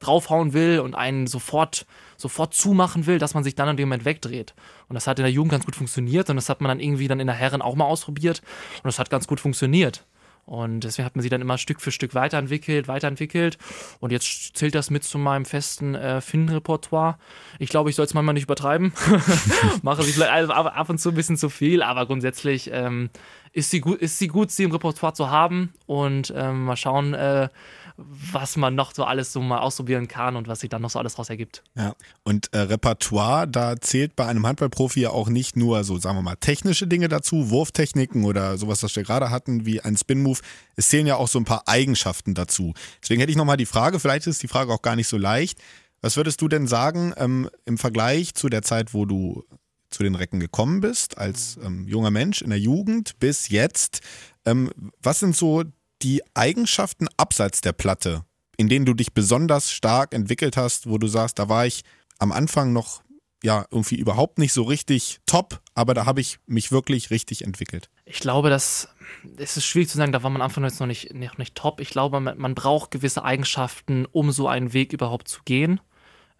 Speaker 2: draufhauen will und einen sofort, sofort zumachen will, dass man sich dann in dem Moment wegdreht. Und das hat in der Jugend ganz gut funktioniert und das hat man dann irgendwie dann in der Herren auch mal ausprobiert und das hat ganz gut funktioniert. Und deswegen hat man sie dann immer Stück für Stück weiterentwickelt, weiterentwickelt. Und jetzt zählt das mit zu meinem festen äh, Finn-Repertoire. Ich glaube, ich soll es manchmal nicht übertreiben. Mache sie vielleicht ab und zu ein bisschen zu viel, aber grundsätzlich ähm, ist, sie gut, ist sie gut, sie im Repertoire zu haben. Und ähm, mal schauen, äh, was man noch so alles so mal ausprobieren kann und was sich dann noch so alles daraus ergibt.
Speaker 1: Ja, und äh, Repertoire, da zählt bei einem Handballprofi ja auch nicht nur so, sagen wir mal, technische Dinge dazu, Wurftechniken oder sowas, was wir gerade hatten, wie ein Spin-Move. Es zählen ja auch so ein paar Eigenschaften dazu. Deswegen hätte ich nochmal die Frage, vielleicht ist die Frage auch gar nicht so leicht. Was würdest du denn sagen ähm, im Vergleich zu der Zeit, wo du zu den Recken gekommen bist, als ähm, junger Mensch in der Jugend bis jetzt? Ähm, was sind so die Eigenschaften abseits der Platte, in denen du dich besonders stark entwickelt hast, wo du sagst, da war ich am Anfang noch ja irgendwie überhaupt nicht so richtig top, aber da habe ich mich wirklich richtig entwickelt.
Speaker 2: Ich glaube, dass es ist schwierig zu sagen, da war man am Anfang jetzt noch nicht, noch nicht top. Ich glaube, man, man braucht gewisse Eigenschaften, um so einen Weg überhaupt zu gehen.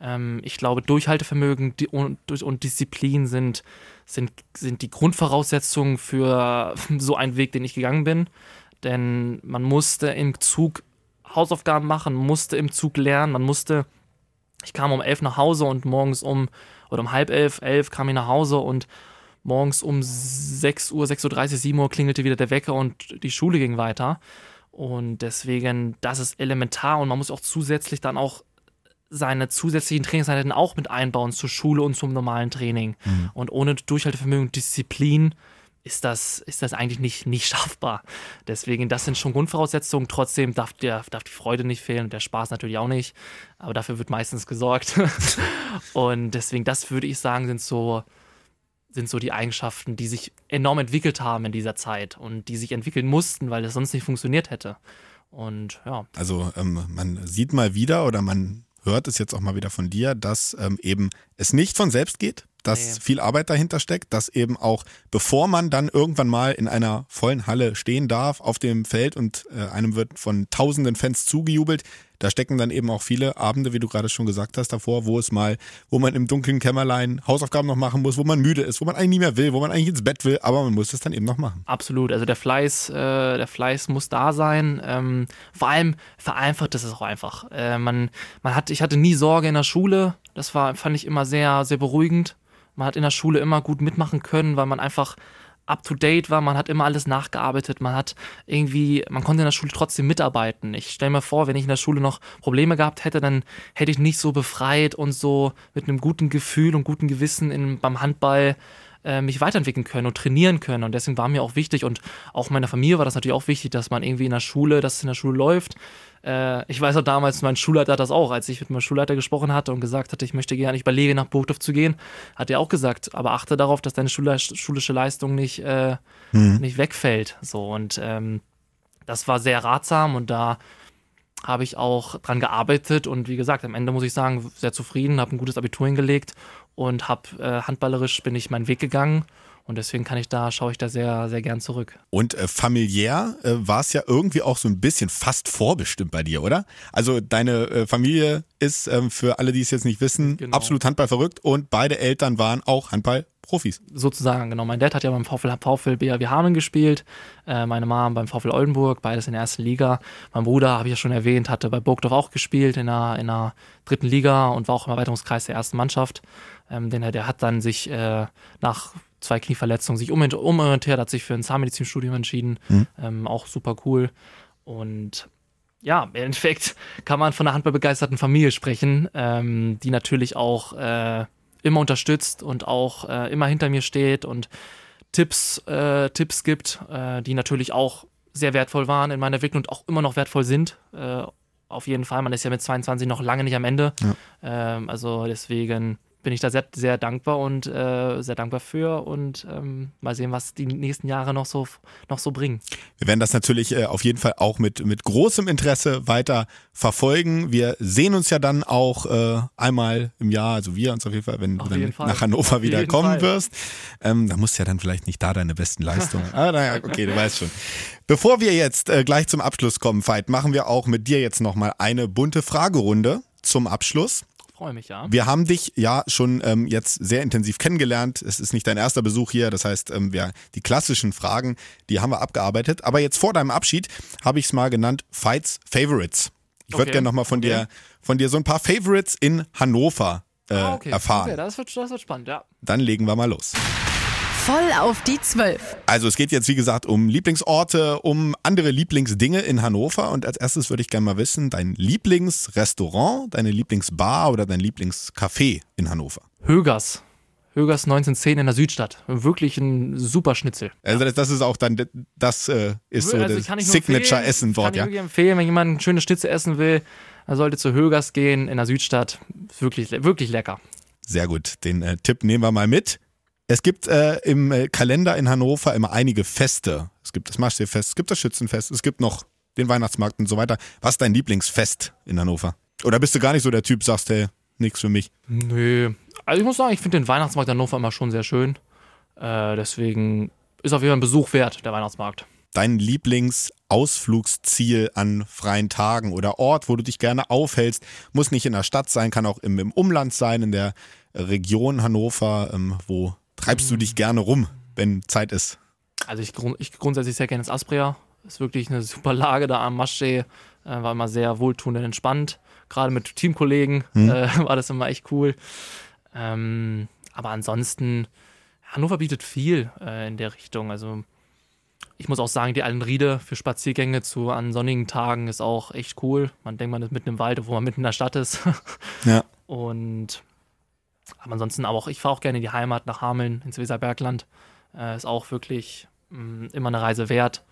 Speaker 2: Ähm, ich glaube, Durchhaltevermögen und, und Disziplin sind, sind, sind die Grundvoraussetzungen für so einen Weg, den ich gegangen bin denn man musste im Zug Hausaufgaben machen, musste im Zug lernen, man musste, ich kam um elf nach Hause und morgens um, oder um halb elf, elf kam ich nach Hause und morgens um 6 Uhr, 6.30 Uhr, 7 Uhr klingelte wieder der Wecker und die Schule ging weiter. Und deswegen, das ist elementar und man muss auch zusätzlich dann auch seine zusätzlichen Trainingseinheiten auch mit einbauen zur Schule und zum normalen Training. Mhm. Und ohne Durchhaltevermögen und Disziplin ist das, ist das eigentlich nicht, nicht schaffbar. Deswegen, das sind schon Grundvoraussetzungen. Trotzdem darf, der, darf die Freude nicht fehlen und der Spaß natürlich auch nicht. Aber dafür wird meistens gesorgt. und deswegen, das würde ich sagen, sind so, sind so die Eigenschaften, die sich enorm entwickelt haben in dieser Zeit und die sich entwickeln mussten, weil es sonst nicht funktioniert hätte. Und ja.
Speaker 1: Also ähm, man sieht mal wieder oder man hört es jetzt auch mal wieder von dir, dass ähm, eben es nicht von selbst geht, dass nee. viel Arbeit dahinter steckt, dass eben auch, bevor man dann irgendwann mal in einer vollen Halle stehen darf, auf dem Feld und äh, einem wird von tausenden Fans zugejubelt, da stecken dann eben auch viele Abende, wie du gerade schon gesagt hast, davor, wo es mal, wo man im dunklen Kämmerlein Hausaufgaben noch machen muss, wo man müde ist, wo man eigentlich nie mehr will, wo man eigentlich ins Bett will, aber man muss es dann eben noch machen.
Speaker 2: Absolut, also der Fleiß, äh, der Fleiß muss da sein. Ähm, vor allem vereinfacht ist es auch einfach. Äh, man, man hat, ich hatte nie Sorge in der Schule. Das war, fand ich immer sehr, sehr beruhigend. Man hat in der Schule immer gut mitmachen können, weil man einfach up to date war, man hat immer alles nachgearbeitet, man hat irgendwie, man konnte in der Schule trotzdem mitarbeiten. Ich stelle mir vor, wenn ich in der Schule noch Probleme gehabt hätte, dann hätte ich nicht so befreit und so mit einem guten Gefühl und guten Gewissen in, beim Handball äh, mich weiterentwickeln können und trainieren können. Und deswegen war mir auch wichtig und auch meiner Familie war das natürlich auch wichtig, dass man irgendwie in der Schule, dass es in der Schule läuft. Äh, ich weiß auch damals, mein Schulleiter hat das auch, als ich mit meinem Schulleiter gesprochen hatte und gesagt hatte, ich möchte gerne, ich überlege nach Burgdorf zu gehen, hat er auch gesagt, aber achte darauf, dass deine Schule, schulische Leistung nicht, äh, mhm. nicht wegfällt. So und ähm, das war sehr ratsam und da habe ich auch dran gearbeitet und wie gesagt, am Ende muss ich sagen, sehr zufrieden, habe ein gutes Abitur hingelegt und habe äh, handballerisch bin ich meinen Weg gegangen und deswegen kann ich da, schaue ich da sehr, sehr gern zurück.
Speaker 1: Und äh, familiär äh, war es ja irgendwie auch so ein bisschen fast vorbestimmt bei dir, oder? Also deine äh, Familie ist, ähm, für alle, die es jetzt nicht wissen, genau. absolut Handball verrückt und beide Eltern waren auch Handball Profis.
Speaker 2: Sozusagen, genau. Mein Dad hat ja beim VfL, VfL BAW Hameln gespielt, äh, meine Mom beim VfL Oldenburg, beides in der ersten Liga. Mein Bruder, habe ich ja schon erwähnt, hatte bei Burgdorf auch gespielt in der, in der dritten Liga und war auch im Erweiterungskreis der ersten Mannschaft. Ähm, denn der hat dann sich äh, nach zwei Knieverletzungen sich umorientiert, hat sich für ein Zahnmedizinstudium entschieden. Mhm. Ähm, auch super cool. Und ja, im Endeffekt kann man von einer handballbegeisterten Familie sprechen, ähm, die natürlich auch äh, immer unterstützt und auch äh, immer hinter mir steht und Tipps, äh, Tipps gibt, äh, die natürlich auch sehr wertvoll waren in meiner Entwicklung und auch immer noch wertvoll sind. Äh, auf jeden Fall, man ist ja mit 22 noch lange nicht am Ende. Ja. Ähm, also deswegen bin ich da sehr, sehr dankbar und äh, sehr dankbar für und ähm, mal sehen, was die nächsten Jahre noch so, noch so bringen.
Speaker 1: Wir werden das natürlich äh, auf jeden Fall auch mit, mit großem Interesse weiter verfolgen. Wir sehen uns ja dann auch äh, einmal im Jahr, also wir uns auf jeden Fall, wenn auf du dann nach Hannover wieder kommen Fall. wirst. Ähm, da musst du ja dann vielleicht nicht da deine besten Leistungen. ah, naja, okay, du weißt schon. Bevor wir jetzt äh, gleich zum Abschluss kommen, Veit, machen wir auch mit dir jetzt nochmal eine bunte Fragerunde zum Abschluss
Speaker 2: freue mich, ja.
Speaker 1: Wir haben dich ja schon ähm, jetzt sehr intensiv kennengelernt. Es ist nicht dein erster Besuch hier. Das heißt, ähm, wir, die klassischen Fragen, die haben wir abgearbeitet. Aber jetzt vor deinem Abschied habe ich es mal genannt Fights Favorites. Ich okay. würde gerne nochmal von, okay. dir, von dir so ein paar Favorites in Hannover äh, ah, okay. erfahren.
Speaker 2: Okay, das wird, das wird spannend, ja.
Speaker 1: Dann legen wir mal los.
Speaker 3: Voll auf die Zwölf.
Speaker 1: Also es geht jetzt wie gesagt um Lieblingsorte, um andere Lieblingsdinge in Hannover und als erstes würde ich gerne mal wissen, dein Lieblingsrestaurant, deine Lieblingsbar oder dein Lieblingscafé in Hannover?
Speaker 2: Högers. Högers 1910 in der Südstadt. Wirklich ein super Schnitzel.
Speaker 1: Also das ist auch dann, das äh, ist so also das Signature-Essen dort,
Speaker 2: ja. Kann ich empfehlen, wenn jemand ein schönes Schnitzel essen will, er sollte zu Högers gehen in der Südstadt. Wirklich, wirklich lecker.
Speaker 1: Sehr gut, den äh, Tipp nehmen wir mal mit. Es gibt äh, im äh, Kalender in Hannover immer einige Feste. Es gibt das Maschseefest, es gibt das Schützenfest, es gibt noch den Weihnachtsmarkt und so weiter. Was ist dein Lieblingsfest in Hannover? Oder bist du gar nicht so der Typ, sagst, hey, nichts für mich?
Speaker 2: Nö. Also ich muss sagen, ich finde den Weihnachtsmarkt in Hannover immer schon sehr schön. Äh, deswegen ist auf jeden Fall ein Besuch wert, der Weihnachtsmarkt.
Speaker 1: Dein Lieblingsausflugsziel an freien Tagen oder Ort, wo du dich gerne aufhältst, muss nicht in der Stadt sein, kann auch im, im Umland sein, in der Region Hannover, ähm, wo treibst du dich gerne rum, wenn Zeit ist?
Speaker 2: Also ich, ich grundsätzlich sehr gerne ins Aspria. Ist wirklich eine super Lage da am Maschsee. Äh, war immer sehr wohltuend und entspannt. Gerade mit Teamkollegen hm. äh, war das immer echt cool. Ähm, aber ansonsten, Hannover bietet viel äh, in der Richtung. Also ich muss auch sagen, die Altenriede für Spaziergänge zu an sonnigen Tagen ist auch echt cool. Man denkt, man ist mitten im Wald, obwohl man mitten in der Stadt ist. ja. Und aber ansonsten aber auch, ich fahre auch gerne in die Heimat nach Hameln, ins Weserbergland. Äh, ist auch wirklich mh, mm, immer eine Reise wert.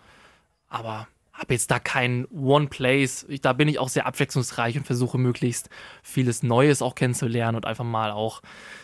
Speaker 2: Aber habe jetzt da kein One Place. Ich, da bin ich auch sehr abwechslungsreich und versuche möglichst vieles Neues auch kennenzulernen und einfach mal auch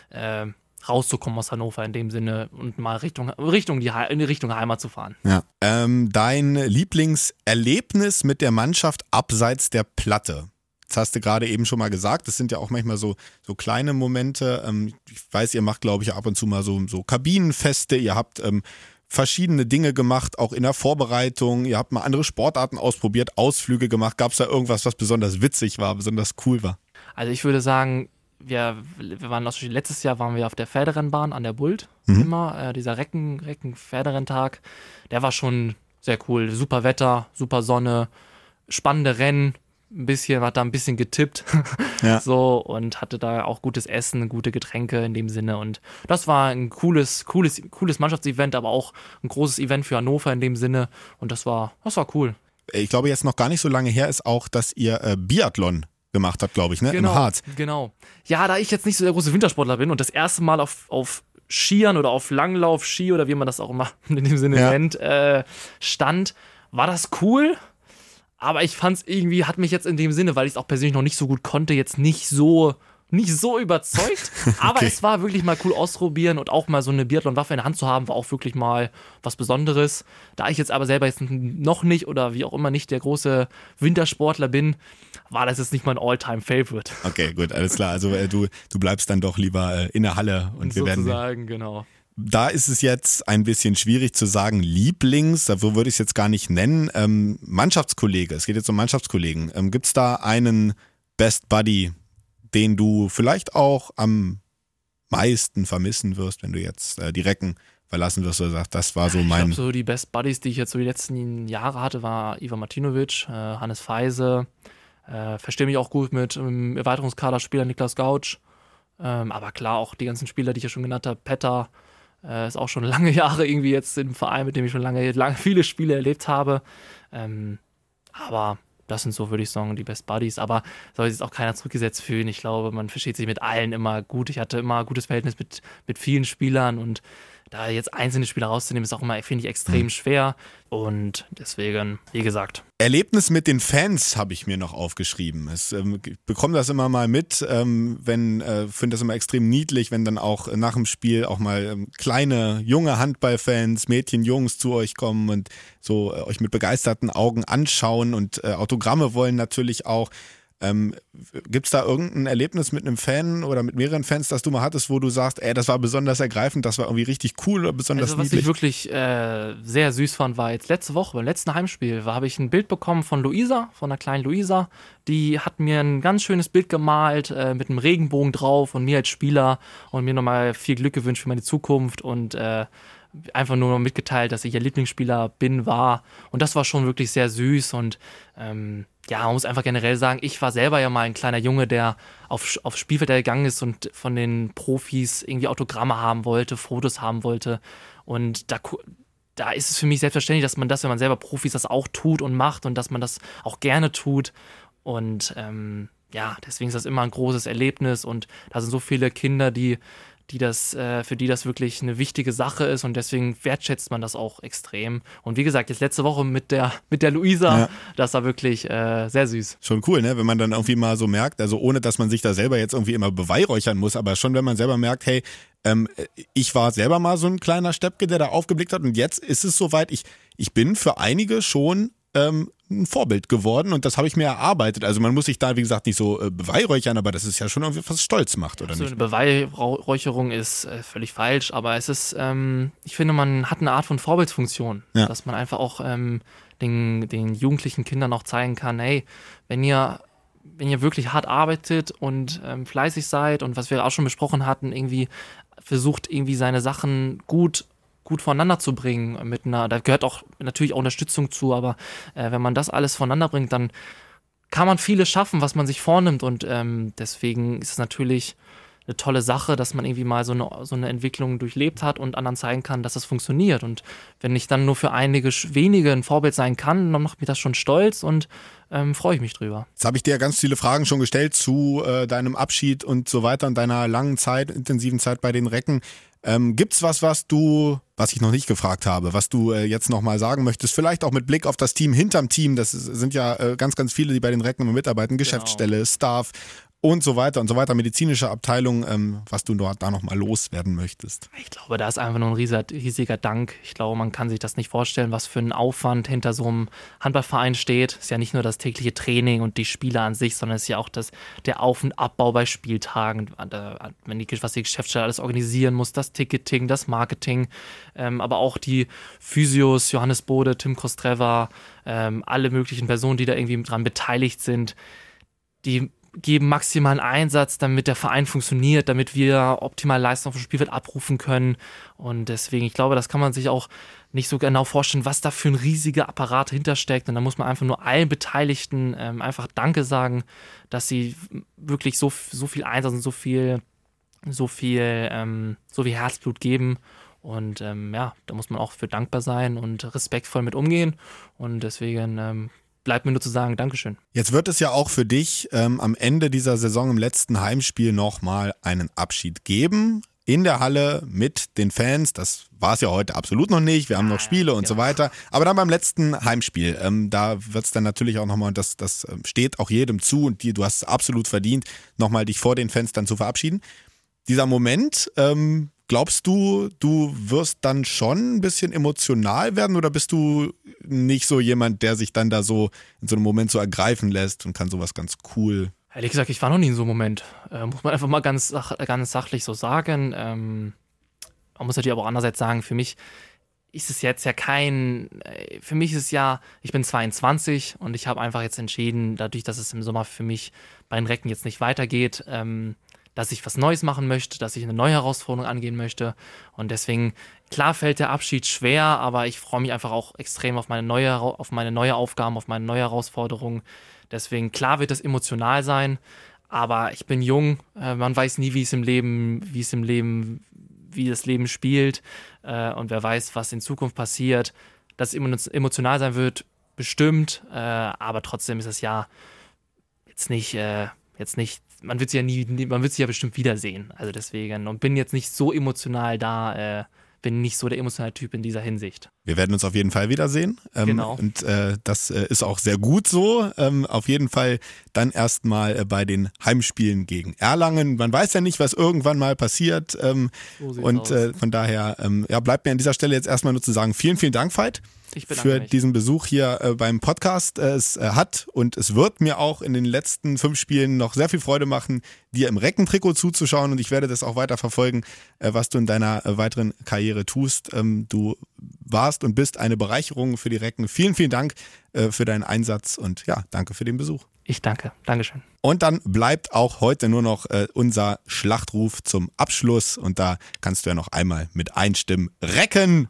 Speaker 2: äh, rauszukommen aus Hannover in dem Sinne und mal Richtung, Richtung die, in die Richtung Heimat zu fahren.
Speaker 1: Ja. Ähm, dein Lieblingserlebnis mit der Mannschaft abseits der Platte? Das hast du gerade eben schon mal gesagt. Das sind ja auch manchmal so, so kleine Momente. Ähm, ich weiß, ihr macht, glaube ich, ab und zu mal so, so Kabinenfeste. Ihr habt ähm, verschiedene Dinge gemacht, auch in der Vorbereitung. Ihr habt mal andere Sportarten ausprobiert, Ausflüge gemacht. Gab es da irgendwas, was besonders witzig war, besonders cool war?
Speaker 2: Also ich würde sagen, wir, wir waren letztes Jahr waren wir auf der Pferderennbahn an der Bult mhm. immer. Äh, dieser Recken, Recken Pferderenntag, der war schon sehr cool. Super Wetter, super Sonne, spannende Rennen ein bisschen, hat da ein bisschen getippt. Ja. so und hatte da auch gutes Essen, gute Getränke in dem Sinne. Und das war ein cooles, cooles, cooles Mannschaftsevent, aber auch ein großes Event für Hannover in dem Sinne. Und das war, das war cool.
Speaker 1: Ich glaube, jetzt noch gar nicht so lange her ist auch, dass ihr äh, Biathlon gemacht habt, glaube ich, ne?
Speaker 2: Genau,
Speaker 1: Im Harz.
Speaker 2: Genau. Ja, da ich jetzt nicht so der große Wintersportler bin und das erste Mal auf, auf Skiern oder auf Langlauf, Ski oder wie man das auch immer in dem Sinne
Speaker 1: Ja.
Speaker 2: nennt, äh, stand, war das cool. Aber ich fand es irgendwie, hat mich jetzt in dem Sinne, weil ich es auch persönlich noch nicht so gut konnte, jetzt nicht so, nicht so überzeugt. Aber
Speaker 1: Okay.
Speaker 2: es war wirklich mal cool ausprobieren und auch mal so eine Biathlon-Waffe in der Hand zu haben, war auch wirklich mal was Besonderes. Da ich jetzt aber selber jetzt noch nicht oder wie auch immer nicht der große Wintersportler bin, war das jetzt nicht mein All-Time-Favorite.
Speaker 1: Okay, gut, alles klar. Also äh, du, du bleibst dann doch lieber äh, in der Halle und wir werden.
Speaker 2: Sozusagen, genau.
Speaker 1: Da ist es jetzt ein bisschen schwierig zu sagen, Lieblings, so würde ich es jetzt gar nicht nennen. Ähm, Mannschaftskollege, es geht jetzt um Mannschaftskollegen. Ähm, Gibt es da einen Best Buddy, den du vielleicht auch am meisten vermissen wirst, wenn du jetzt äh, die Recken verlassen wirst oder sagst, das war so
Speaker 2: Ich
Speaker 1: mein.
Speaker 2: glaube, so die Best Buddies, die ich jetzt so die letzten Jahre hatte, war Ivan Martinovic, äh, Hannes Feise. Äh, Verstehe mich auch gut mit ähm, Erweiterungskaderspieler Niklas Gautsch. Ähm, aber klar, auch die ganzen Spieler, die ich ja schon genannt habe, Petter, äh, ist auch schon lange Jahre irgendwie jetzt im Verein, mit dem ich schon lange, lange viele Spiele erlebt habe. Ähm, aber das sind so, würde ich sagen, die Best Buddies. Aber soll sich jetzt auch keiner zurückgesetzt fühlen. Ich glaube, man versteht sich mit allen immer gut. Ich hatte immer ein gutes Verhältnis mit, mit vielen Spielern und da jetzt einzelne Spieler rauszunehmen, ist auch immer, finde ich, extrem schwer. Und deswegen, wie gesagt,
Speaker 1: Erlebnis mit den Fans habe ich mir noch aufgeschrieben. Es, ähm, ich bekomme das immer mal mit, ähm, wenn äh, finde das immer extrem niedlich, wenn dann auch nach dem Spiel auch mal ähm, kleine junge Handballfans, Mädchen, Jungs zu euch kommen und so äh, euch mit begeisterten Augen anschauen und äh, Autogramme wollen natürlich auch. Ähm, Gibt es da irgendein Erlebnis mit einem Fan oder mit mehreren Fans, das du mal hattest, wo du sagst, ey, das war besonders ergreifend, das war irgendwie richtig cool oder besonders
Speaker 2: Also was
Speaker 1: niedlich?
Speaker 2: ich wirklich äh, sehr süß fand, war jetzt letzte Woche, beim letzten Heimspiel, da habe ich ein Bild bekommen von Luisa, von der kleinen Luisa. Die hat mir ein ganz schönes Bild gemalt äh, mit einem Regenbogen drauf und mir als Spieler und mir nochmal viel Glück gewünscht für meine Zukunft und äh, einfach nur noch mitgeteilt, dass ich ihr Lieblingsspieler bin, war. Und das war schon wirklich sehr süß und ähm, ja, man muss einfach generell sagen, ich war selber ja mal ein kleiner Junge, der auf, aufs Spielfeld gegangen ist und von den Profis irgendwie Autogramme haben wollte, Fotos haben wollte. Und da, da ist es für mich selbstverständlich, dass man das, wenn man selber Profis das auch tut und macht und dass man das auch gerne tut. Und ähm, ja, deswegen ist das immer ein großes Erlebnis und da sind so viele Kinder, die, die das, äh, für die das wirklich eine wichtige Sache ist und deswegen wertschätzt man das auch extrem. Und wie gesagt, jetzt letzte Woche mit der, mit der Luisa,
Speaker 1: Ja.
Speaker 2: das war wirklich äh, sehr süß.
Speaker 1: Schon cool, ne? Wenn man dann irgendwie mal so merkt, also ohne dass man sich da selber jetzt irgendwie immer beweihräuchern muss, aber schon wenn man selber merkt, hey, ähm, ich war selber mal so ein kleiner Steppke, der da aufgeblickt hat und jetzt ist es soweit, ich, ich bin für einige schon ähm, ein Vorbild geworden und das habe ich mir erarbeitet. Also man muss sich da, wie gesagt, nicht so äh, beweihräuchern, aber das ist ja schon irgendwie was stolz macht, oder
Speaker 2: So
Speaker 1: nicht?
Speaker 2: eine Beweihräucherung ist äh, völlig falsch, aber es ist, ähm, ich finde, man hat eine Art von Vorbildsfunktion,
Speaker 1: Ja.
Speaker 2: dass man einfach auch ähm, den, den jugendlichen Kindern auch zeigen kann, hey, wenn ihr wenn ihr wirklich hart arbeitet und ähm, fleißig seid und was wir auch schon besprochen hatten, irgendwie versucht irgendwie seine Sachen gut gut voneinander zu bringen mit einer, da gehört auch natürlich auch Unterstützung zu, aber äh, wenn man das alles voneinander bringt, dann kann man vieles schaffen, was man sich vornimmt und ähm, deswegen ist es natürlich eine tolle Sache, dass man irgendwie mal so eine, so eine Entwicklung durchlebt hat und anderen zeigen kann, dass das funktioniert. Und wenn ich dann nur für einige wenige ein Vorbild sein kann, dann macht mich das schon stolz und ähm, freue ich mich drüber.
Speaker 1: Jetzt habe ich dir ganz viele Fragen schon gestellt zu äh, deinem Abschied und so weiter und deiner langen Zeit, intensiven Zeit bei den Recken. Ähm, gibt's was, was du, was ich noch nicht gefragt habe, was du äh, jetzt nochmal sagen möchtest? Vielleicht auch mit Blick auf das Team hinterm Team. Das ist, sind ja äh, ganz, ganz viele, die bei den Recken immer mitarbeiten. Geschäftsstelle, Staff und so weiter und so weiter. Medizinische Abteilung, ähm, was du dort da nochmal loswerden möchtest.
Speaker 2: Ich glaube, da ist einfach nur ein riesiger, Dank. Ich glaube, man kann sich das nicht vorstellen, was für ein Aufwand hinter so einem Handballverein steht. Es ist ja nicht nur das tägliche Training und die Spiele an sich, sondern es ist ja auch das, der Auf- und Abbau bei Spieltagen, wenn die, was die Geschäftsstelle alles organisieren muss, das Ticketing, das Marketing, ähm, aber auch die Physios, Johannes Bode, Tim Kostreva, ähm, alle möglichen Personen, die da irgendwie dran beteiligt sind, die geben maximalen Einsatz, damit der Verein funktioniert, damit wir optimale Leistung auf dem Spielfeld abrufen können. Und deswegen, ich glaube, das kann man sich auch nicht so genau vorstellen, was da für ein riesiger Apparat hintersteckt. Und da muss man einfach nur allen Beteiligten ähm, einfach Danke sagen, dass sie wirklich so, so viel Einsatz und so viel, so viel, ähm, so viel Herzblut geben. Und ähm, ja, da muss man auch für dankbar sein und respektvoll mit umgehen. Und deswegen ähm, bleibt mir nur zu sagen, Dankeschön.
Speaker 1: Jetzt wird es ja auch für dich ähm, am Ende dieser Saison im letzten Heimspiel nochmal einen Abschied geben. in der Halle mit den Fans. Das war es ja heute absolut noch nicht. Wir haben noch Spiele und so
Speaker 2: genau.
Speaker 1: weiter. Aber dann beim letzten Heimspiel, ähm, da wird es dann natürlich auch nochmal, und das, das ähm, steht auch jedem zu und die, du hast es absolut verdient, nochmal dich vor den Fans dann zu verabschieden. Dieser Moment, ähm, glaubst du, du wirst dann schon ein bisschen emotional werden oder bist du nicht so jemand, der sich dann da so in so einem Moment so ergreifen lässt und kann sowas ganz cool
Speaker 2: Ehrlich gesagt, ich war noch nie in so einem Moment. Äh, muss man einfach mal ganz, ganz sachlich so sagen. Ähm, man muss natürlich aber auch andererseits sagen, für mich ist es jetzt ja kein, äh, für mich ist es ja, ich bin 22 und ich habe einfach jetzt entschieden, dadurch, dass es im Sommer für mich bei den Recken jetzt nicht weitergeht, ähm, dass ich was Neues machen möchte, dass ich eine neue Herausforderung angehen möchte. Und deswegen, klar fällt der Abschied schwer, aber ich freue mich einfach auch extrem auf meine neue, auf meine neue Aufgaben, auf meine neue Herausforderung. Deswegen, klar wird das emotional sein, aber ich bin jung, äh, man weiß nie, wie es im Leben, wie es im Leben, wie das Leben spielt äh, und wer weiß, was in Zukunft passiert. Dass es emotional sein wird, bestimmt, äh, aber trotzdem ist es ja jetzt nicht, jetzt nicht, man wird sie ja nie, man wird sie ja bestimmt wiedersehen. Also deswegen und bin jetzt nicht so emotional da, äh, bin nicht so der emotionale Typ in dieser Hinsicht.
Speaker 1: Wir werden uns auf jeden Fall wiedersehen. Ähm,
Speaker 2: Genau.
Speaker 1: Und äh, das äh, ist auch sehr gut so. Ähm, auf jeden Fall dann erstmal äh, bei den Heimspielen gegen Erlangen. Man weiß ja nicht, was irgendwann mal passiert. Ähm,
Speaker 2: So
Speaker 1: und äh, von daher ähm, ja, bleibt mir an dieser Stelle jetzt erstmal nur zu sagen, vielen, vielen Dank, Veit. Für
Speaker 2: mich.
Speaker 1: diesen Besuch hier äh, beim Podcast. Es äh, hat und es wird mir auch in den letzten fünf Spielen noch sehr viel Freude machen, dir im Reckentrikot zuzuschauen und ich werde das auch weiter verfolgen, äh, was du in deiner äh, weiteren Karriere tust. Ähm, du warst und bist eine Bereicherung für die Recken. Vielen, vielen Dank äh, für deinen Einsatz und ja, danke für den Besuch.
Speaker 2: Ich danke. Dankeschön.
Speaker 1: Und dann bleibt auch heute nur noch äh, unser Schlachtruf zum Abschluss und da kannst du ja noch einmal mit einstimmen. Recken!